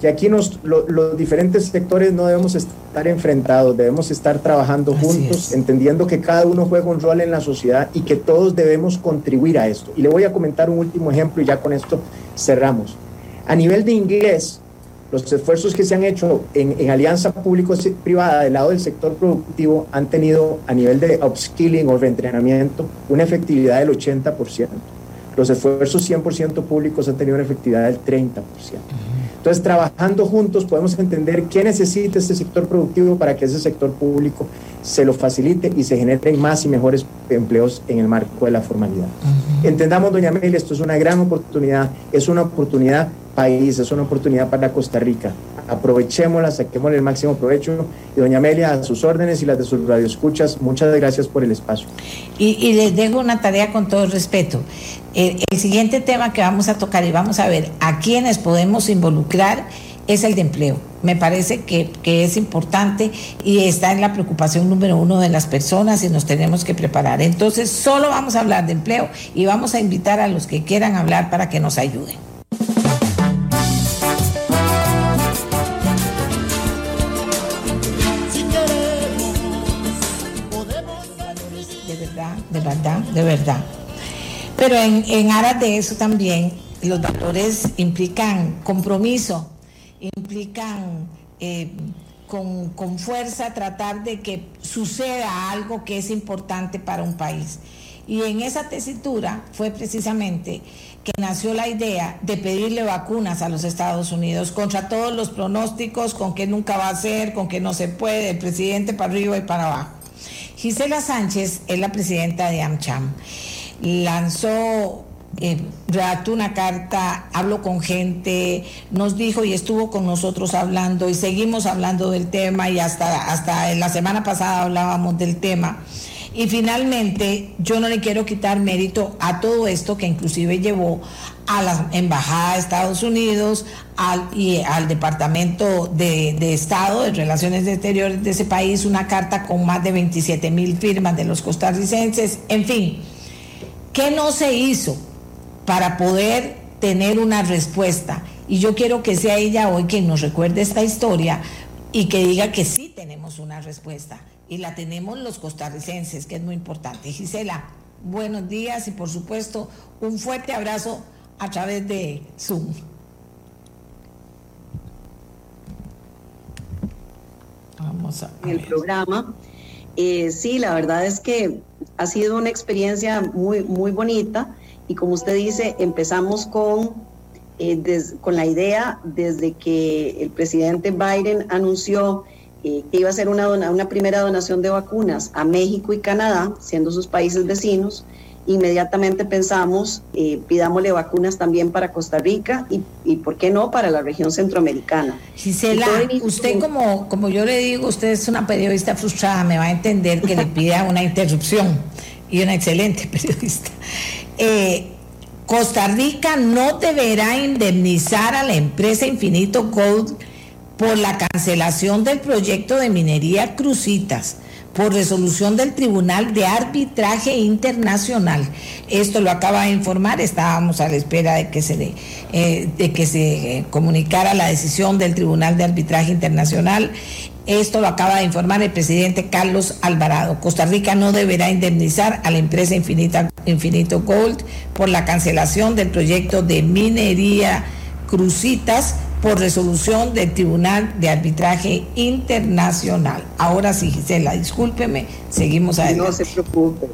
que aquí nos, los diferentes sectores no debemos estar enfrentados, debemos estar trabajando juntos, entendiendo que cada uno juega un rol en la sociedad y que todos debemos contribuir a esto. Y le voy a comentar un último ejemplo y ya con esto cerramos. A nivel de inglés, los esfuerzos que se han hecho en, alianza público-privada del lado del sector productivo han tenido a nivel de upskilling o reentrenamiento una efectividad del 80%. Los esfuerzos 100% públicos han tenido una efectividad del 30%. Entonces, trabajando juntos podemos entender qué necesita este sector productivo para que ese sector público se lo facilite y se generen más y mejores empleos en el marco de la formalidad. Entendamos, doña Amelia, esto es una gran oportunidad, es una oportunidad país, es una oportunidad para Costa Rica. Aprovechémosla, saquémosle el máximo provecho. Y doña Amelia, a sus órdenes y las de sus radioescuchas, muchas gracias por el espacio. Y, les dejo una tarea con todo respeto. El, siguiente tema que vamos a tocar y vamos a ver a quiénes podemos involucrar es el de empleo. Me parece que, es importante y está en la preocupación número uno de las personas y nos tenemos que preparar. Entonces, solo vamos a hablar de empleo y vamos a invitar a los que quieran hablar para que nos ayuden. Verdad, de verdad. Pero en, aras de eso también, los valores implican compromiso implican eh, con, fuerza tratar de que suceda algo que es importante para un país. Y en esa tesitura fue precisamente que nació la idea de pedirle vacunas a los Estados Unidos contra todos los pronósticos, con que nunca va a ser, con que no se puede, el presidente para arriba y para abajo. Gisela Sánchez es la presidenta de AmCham. Lanzó eh, una carta, hablo con gente, nos dijo y estuvo con nosotros hablando y seguimos hablando del tema y hasta, hasta la semana pasada hablábamos del tema. Y finalmente, yo no le quiero quitar mérito a todo esto que inclusive llevó a la Embajada de Estados Unidos al, y al Departamento de, de, Estado de Relaciones Exteriores de ese país una carta con más de 27 mil firmas de los costarricenses. En fin, ¿qué no se hizo? para poder tener una respuesta. Y yo quiero que sea ella hoy quien nos recuerde esta historia y que diga que sí tenemos una respuesta. Y la tenemos los costarricenses, que es muy importante. Gisela, buenos días y por supuesto un fuerte abrazo a través de Zoom. Vamos a el programa. Eh, sí, la verdad es que ha sido una experiencia muy, muy bonita y como usted dice, empezamos con, eh, con la idea desde que el presidente Biden anunció eh, que iba a hacer una, una primera donación de vacunas a México y Canadá, siendo sus países vecinos. Inmediatamente pensamos, eh, pidámosle vacunas también para Costa Rica y, y, ¿por qué no, para la región centroamericana? Gisela, usted como, como yo le digo, usted es una periodista frustrada, me va a entender que le pida una interrupción y una excelente *laughs* periodista. Eh, Costa Rica no deberá indemnizar a la empresa Infinito Gold por la cancelación del proyecto de minería Crucitas por resolución del Tribunal de Arbitraje Internacional. Esto lo acaba de informar, estábamos a la espera de que se, eh, de que se comunicara la decisión del Tribunal de Arbitraje Internacional esto lo acaba de informar el presidente Carlos Alvarado. Costa Rica no deberá indemnizar a la empresa Infinito Gold por la cancelación del proyecto de minería Crucitas por resolución del Tribunal de Arbitraje Internacional. Ahora sí, Gisela, discúlpeme, seguimos adelante. No se preocupe,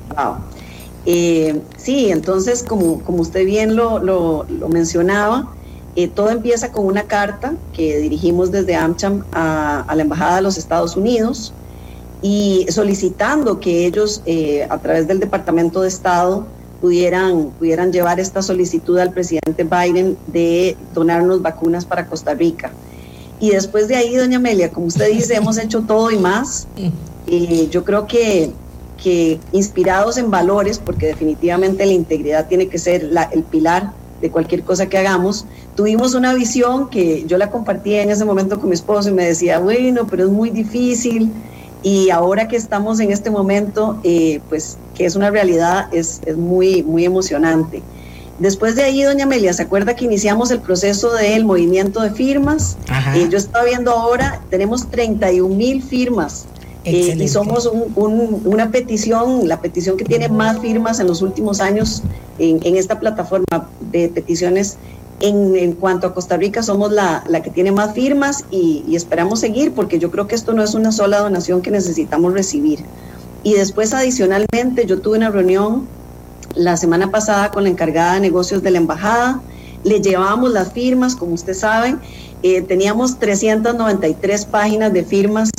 eh, sí, entonces, como, como usted bien lo, lo mencionaba, eh, todo empieza con una carta que dirigimos desde AmCham a, la Embajada de los Estados Unidos y solicitando que ellos, eh, a través del Departamento de Estado, pudieran, pudieran llevar esta solicitud al presidente Biden de donarnos vacunas para Costa Rica. Y después de ahí, doña Amelia, como usted dice, hemos hecho todo y más. *laughs* Eh, yo creo que, que inspirados en valores, porque definitivamente la integridad tiene que ser el pilar de cualquier cosa que hagamos, tuvimos una visión que yo la compartía en ese momento con mi esposo y me decía, bueno, pero es muy difícil y ahora que estamos en este momento, eh, pues que es una realidad, es, es, muy, muy emocionante. Después de ahí, doña Amelia, ¿se acuerda que iniciamos el proceso del movimiento de firmas? Eh, yo estaba viendo ahora, tenemos 31 mil firmas eh, y somos una petición, la petición que tiene más firmas en los últimos años en, esta plataforma de peticiones. En, cuanto a Costa Rica, somos la, que tiene más firmas y, esperamos seguir porque yo creo que esto no es una sola donación que necesitamos recibir. Y después, adicionalmente, yo tuve una reunión la semana pasada con la encargada de negocios de la embajada. Le llevamos las firmas, como usted sabe, eh, teníamos 393 páginas de firmas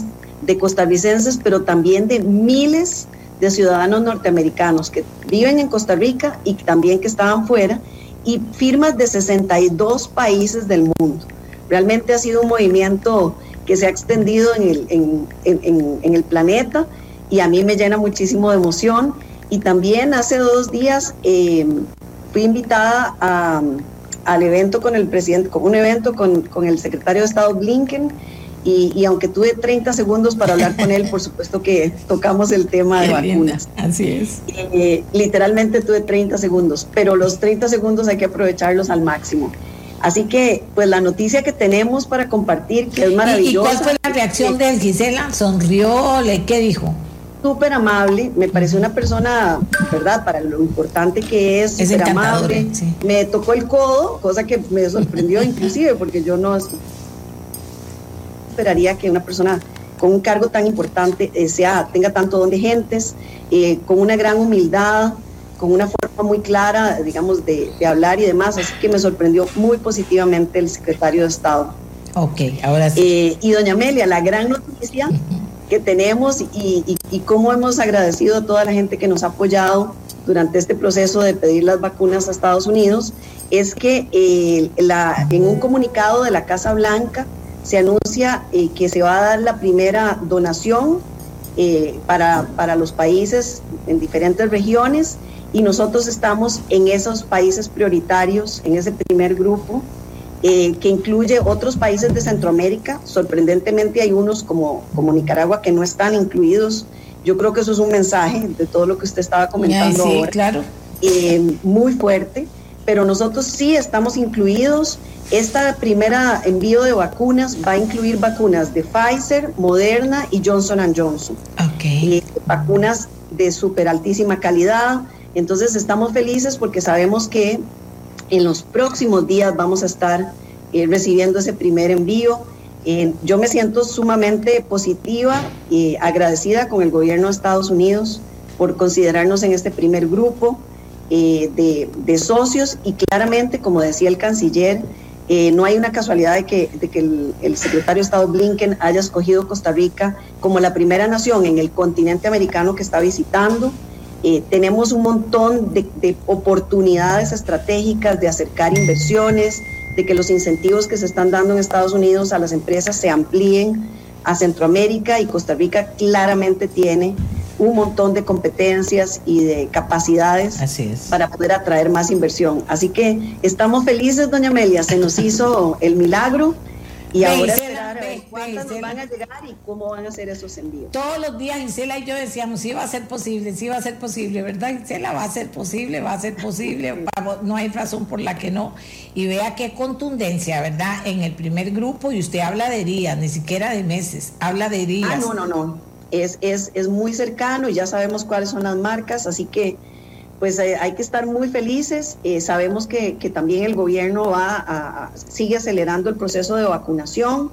de costarricenses, pero también de miles de ciudadanos norteamericanos que viven en Costa Rica y también que estaban fuera, y firmas de 62 países del mundo. Realmente ha sido un movimiento que se ha extendido en el, en, el planeta y a mí me llena muchísimo de emoción. Y también hace dos días eh, fui invitada a, al evento con el presidente, con un evento con, con el secretario de Estado Blinken y, aunque tuve 30 segundos para hablar con él, por supuesto que tocamos el tema de vacunas. Así es. Eh, literalmente tuve 30 segundos, pero los 30 segundos hay que aprovecharlos al máximo. Así que, pues la noticia que tenemos para compartir, que es maravillosa. ¿Y, cuál fue la reacción de Gisela? ¿Sonrió? ¿Qué dijo? Súper amable, me pareció una persona, ¿verdad? Para lo importante que es, súper amable. Me tocó el codo, cosa que me sorprendió inclusive, porque yo no esperaría que una persona con un cargo tan importante eh, sea, tenga tanto don de gentes, eh, con una gran humildad, con una forma muy clara, digamos, de, hablar y demás. Así que me sorprendió muy positivamente el secretario de Estado. Ok, ahora sí. Eh, y doña Amelia, la gran noticia que tenemos y, y, cómo hemos agradecido a toda la gente que nos ha apoyado durante este proceso de pedir las vacunas a Estados Unidos es que la, en un comunicado de la Casa Blanca, se anuncia eh, que se va a dar la primera donación eh, para, para, los países en diferentes regiones y nosotros estamos en esos países prioritarios, en ese primer grupo, eh, que incluye otros países de Centroamérica. Sorprendentemente hay unos como, como Nicaragua que no están incluidos. Yo creo que eso es un mensaje de todo lo que usted estaba comentando sí, claro. muy fuerte, pero nosotros sí estamos incluidos esta primera envío de vacunas va a incluir vacunas de Pfizer, Moderna y Johnson Johnson. Okay. Eh, vacunas de súper altísima calidad. Entonces estamos felices porque sabemos que en los próximos días vamos a estar eh, recibiendo ese primer envío. Eh, yo me siento sumamente positiva y agradecida con el gobierno de Estados Unidos por considerarnos en este primer grupo de, de socios y claramente, como decía el canciller, eh, no hay una casualidad de que, de que el, secretario de Estado Blinken haya escogido Costa Rica como la primera nación en el continente americano que está visitando. Eh, tenemos un montón de, oportunidades estratégicas de acercar inversiones, de que los incentivos que se están dando en Estados Unidos a las empresas se amplíen a Centroamérica y Costa Rica claramente tiene un montón de competencias y de capacidades para poder atraer más inversión. Así que estamos felices, doña Amelia, se nos hizo el milagro y ahora esperar a ver cuántas nos van a llegar y cómo van a ser esos envíos. Todos los días Gisela y yo decíamos, sí va a ser posible, sí va a ser posible, ¿verdad Gisela? Va a ser posible, va a ser posible, no hay razón por la que no. Y vea qué contundencia, ¿verdad? En el primer grupo, y usted habla de días, ni siquiera de meses, habla de días. Ah, no, no, no es, es, es muy cercano y ya sabemos cuáles son las marcas, así que pues eh, hay que estar muy felices. Eh, sabemos que, que, también el gobierno va a, sigue acelerando el proceso de vacunación,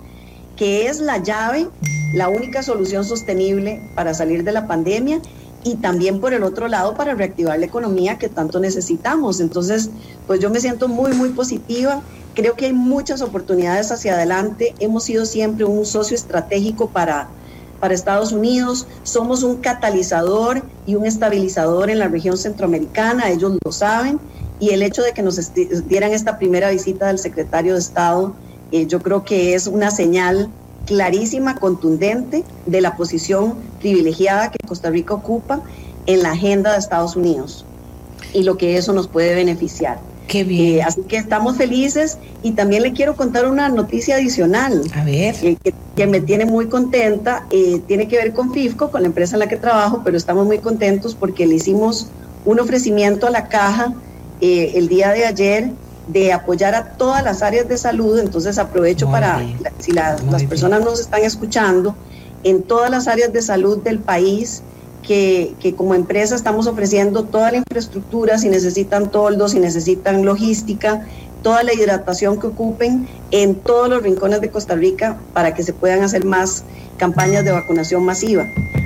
que es la llave, la única solución sostenible para salir de la pandemia y también por el otro lado para reactivar la economía que tanto necesitamos. Entonces, pues yo me siento muy, muy positiva. Creo que hay muchas oportunidades hacia adelante. Hemos sido siempre un socio estratégico para para Estados Unidos, somos un catalizador y un estabilizador en la región centroamericana, ellos lo saben, y el hecho de que nos dieran esta primera visita del secretario de Estado, eh, yo creo que es una señal clarísima, contundente de la posición privilegiada que Costa Rica ocupa en la agenda de Estados Unidos y lo que eso nos puede beneficiar. Qué bien. Eh, así que estamos felices y también le quiero contar una noticia adicional. A ver. Eh, que, me tiene muy contenta. Eh, tiene que ver con FIFCO, con la empresa en la que trabajo, pero estamos muy contentos porque le hicimos un ofrecimiento a la caja el día de ayer de apoyar a todas las áreas de salud. Entonces aprovecho para, si las personas nos están escuchando, en todas las áreas de salud del país que, como empresa estamos ofreciendo toda la infraestructura, si necesitan toldos, si necesitan logística, toda la hidratación que ocupen en todos los rincones de Costa Rica para que se puedan hacer más campañas de vacunación masiva.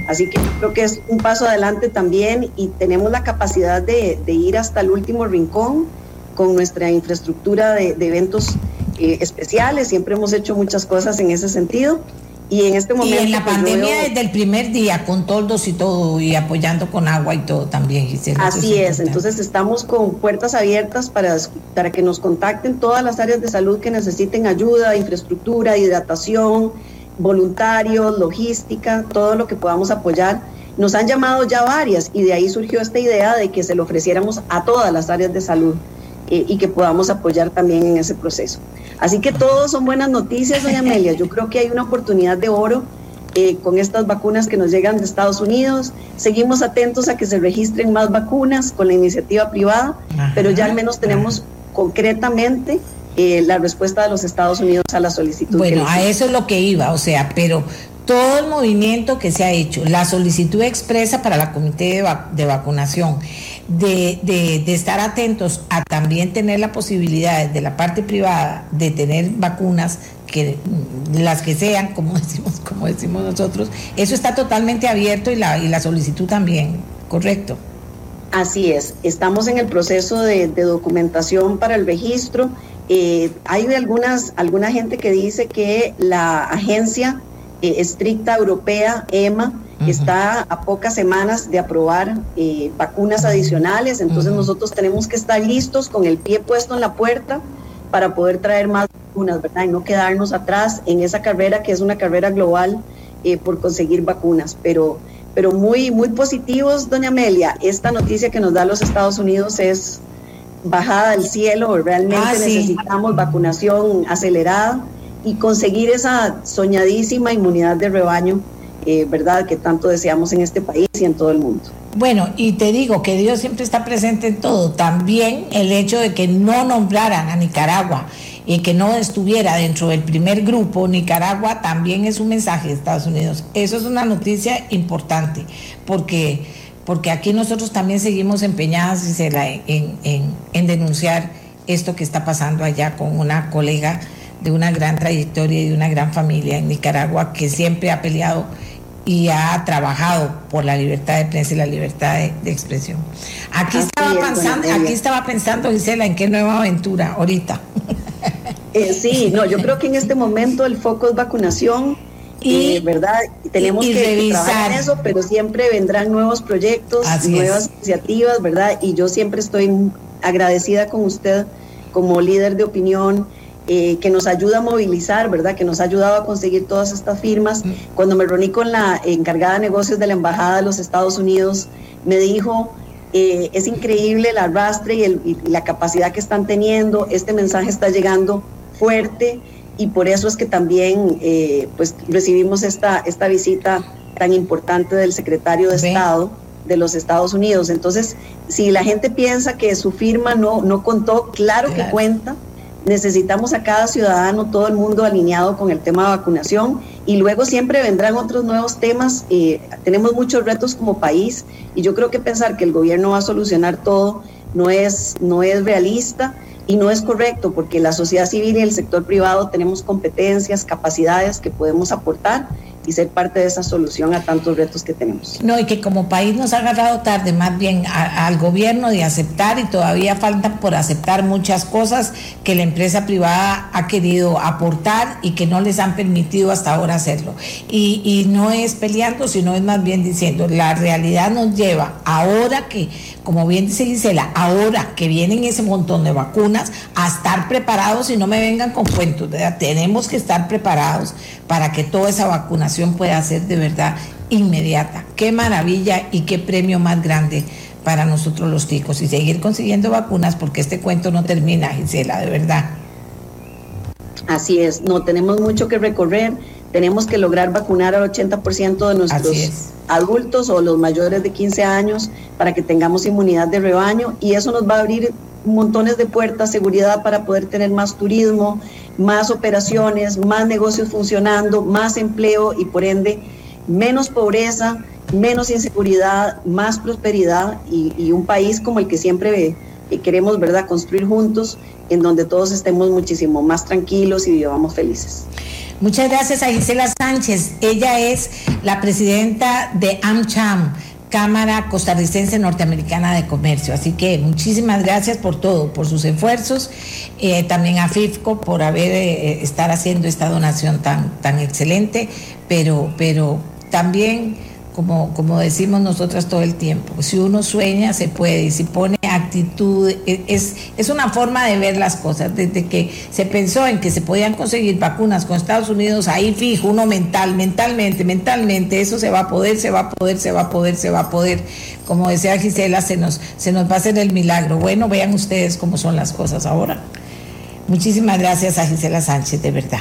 Así que creo que es un paso adelante también y tenemos la capacidad de, ir hasta el último rincón con nuestra infraestructura de, eventos eh, especiales. Siempre hemos hecho muchas cosas en ese sentido y en este momento. Y en la pues, pandemia desde el primer día, con toldos y todo, y apoyando con agua y todo también, Gisela. Así es, entonces estamos con puertas abiertas para, para que nos contacten todas las áreas de salud que necesiten ayuda, infraestructura, hidratación, voluntarios, logística, todo lo que podamos apoyar. Nos han llamado ya varias y de ahí surgió esta idea de que se lo ofreciéramos a todas las áreas de salud. Eh, y que podamos apoyar también en ese proceso. Así que todos son buenas noticias, doña Amelia. Yo creo que hay una oportunidad de oro eh, con estas vacunas que nos llegan de Estados Unidos. Seguimos atentos a que se registren más vacunas con la iniciativa privada, pero ya al menos tenemos concretamente eh, la respuesta de los Estados Unidos a la solicitud. Bueno, a eso es lo que iba, o sea, pero todo el movimiento que se ha hecho, la solicitud expresa para la comité de, vacunación, de, de, estar atentos a también tener la posibilidad de la parte privada de tener vacunas que las que sean, como *laughs* decimos, como decimos nosotros, eso está totalmente abierto y la, y la solicitud también, ¿correcto? Así es, estamos en el proceso de, documentación para el registro. Eh, hay algunas, alguna gente que dice que la agencia eh, estricta europea, EMA, está a pocas semanas de aprobar eh, vacunas adicionales, entonces nosotros tenemos que estar listos con el pie puesto en la puerta para poder traer más vacunas, ¿verdad? Y no quedarnos atrás en esa carrera que es una carrera global por conseguir vacunas, pero pero muy, muy positivos, doña Amelia. Esta noticia que nos da los Estados Unidos es bajada del cielo, realmente ah, necesitamos vacunación acelerada y conseguir esa soñadísima inmunidad de rebaño, eh, ¿verdad?, que tanto deseamos en este país y en todo el mundo. Bueno, y te digo que Dios siempre está presente en todo. También el hecho de que no nombraran a Nicaragua y que no estuviera dentro del primer grupo, Nicaragua también es un mensaje de Estados Unidos. Eso es una noticia importante, porque, porque aquí nosotros también seguimos empeñadas en, en, en denunciar esto que está pasando allá con una colega de una gran trayectoria y de una gran familia en Nicaragua que siempre ha peleado y ha trabajado por la libertad de prensa y la libertad de, expresión. Aquí estaba, pensando, aquí estaba pensando, Gisela, en qué nueva aventura ahorita. *laughs* Eh, sí, no, yo creo que en este momento el foco es vacunación. Y, eh, ¿verdad? Tenemos que trabajar en eso, pero siempre vendrán nuevos proyectos, nuevas iniciativas, ¿verdad? Y yo siempre estoy agradecida con usted como líder de opinión, eh, que nos ayuda a movilizar, ¿verdad? Que nos ha ayudado a conseguir todas estas firmas. Mm. Cuando me reuní con la encargada de negocios de la Embajada de los Estados Unidos, me dijo, es increíble el arrastre y, y, la capacidad que están teniendo, este mensaje está llegando fuerte y por eso es que también eh, pues recibimos esta, esta visita tan importante del secretario de Estado de los Estados Unidos. Entonces, si la gente piensa que su firma no, no contó, claro, que cuenta. Necesitamos a cada ciudadano, todo el mundo alineado con el tema de vacunación y luego siempre vendrán otros nuevos temas. Eh, tenemos muchos retos como país y yo creo que pensar que el gobierno va a solucionar todo no es, no es realista y no es correcto porque la sociedad civil y el sector privado tenemos competencias, capacidades que podemos aportar y ser parte de esa solución a tantos retos que tenemos. No, y que como país nos ha agarrado tarde más bien al gobierno de aceptar y todavía falta por aceptar muchas cosas que la empresa privada ha querido aportar y que no les han permitido hasta ahora hacerlo. Y, y no es peleando, sino es más bien diciendo, la realidad nos lleva ahora que, como bien dice Gisela, ahora que vienen ese montón de vacunas, a estar preparados y no me vengan con cuentos, tenemos que estar preparados para que toda esa vacunación pueda ser de verdad inmediata. Qué maravilla y qué premio más grande para nosotros los ticos y seguir consiguiendo vacunas porque este cuento no termina, Gisela, de verdad. Así es, no tenemos mucho que recorrer, tenemos que lograr vacunar al 80% de nuestros adultos o los mayores de 15 años para que tengamos inmunidad de rebaño y eso nos va a abrir montones de puertas, seguridad para poder tener más turismo, más operaciones, más negocios funcionando, más empleo y por ende menos pobreza, menos inseguridad, más prosperidad y, un país como el que siempre queremos verdad construir juntos, en donde todos estemos muchísimo más tranquilos y vivamos felices. Muchas gracias a Gisela Sánchez. Ella es la presidenta de AmCham Cámara Costarricense Norteamericana de Comercio. Así que muchísimas gracias por todo, por sus esfuerzos, eh, también a FIFCO por haber eh, estar haciendo esta donación tan, tan excelente, pero, pero también como, como decimos nosotras todo el tiempo. Si uno sueña, se puede. Y si pone actitud, e, es, es una forma de ver las cosas. Desde que se pensó en que se podían conseguir vacunas con Estados Unidos, ahí fijo, uno mental, mentalmente, mentalmente, eso se va a poder, se va a poder, se va a poder, se va a poder. Como decía Gisela, se nos, se nos va a hacer el milagro. Bueno, vean ustedes cómo son las cosas ahora. Muchísimas gracias a Gisela Sánchez, de verdad.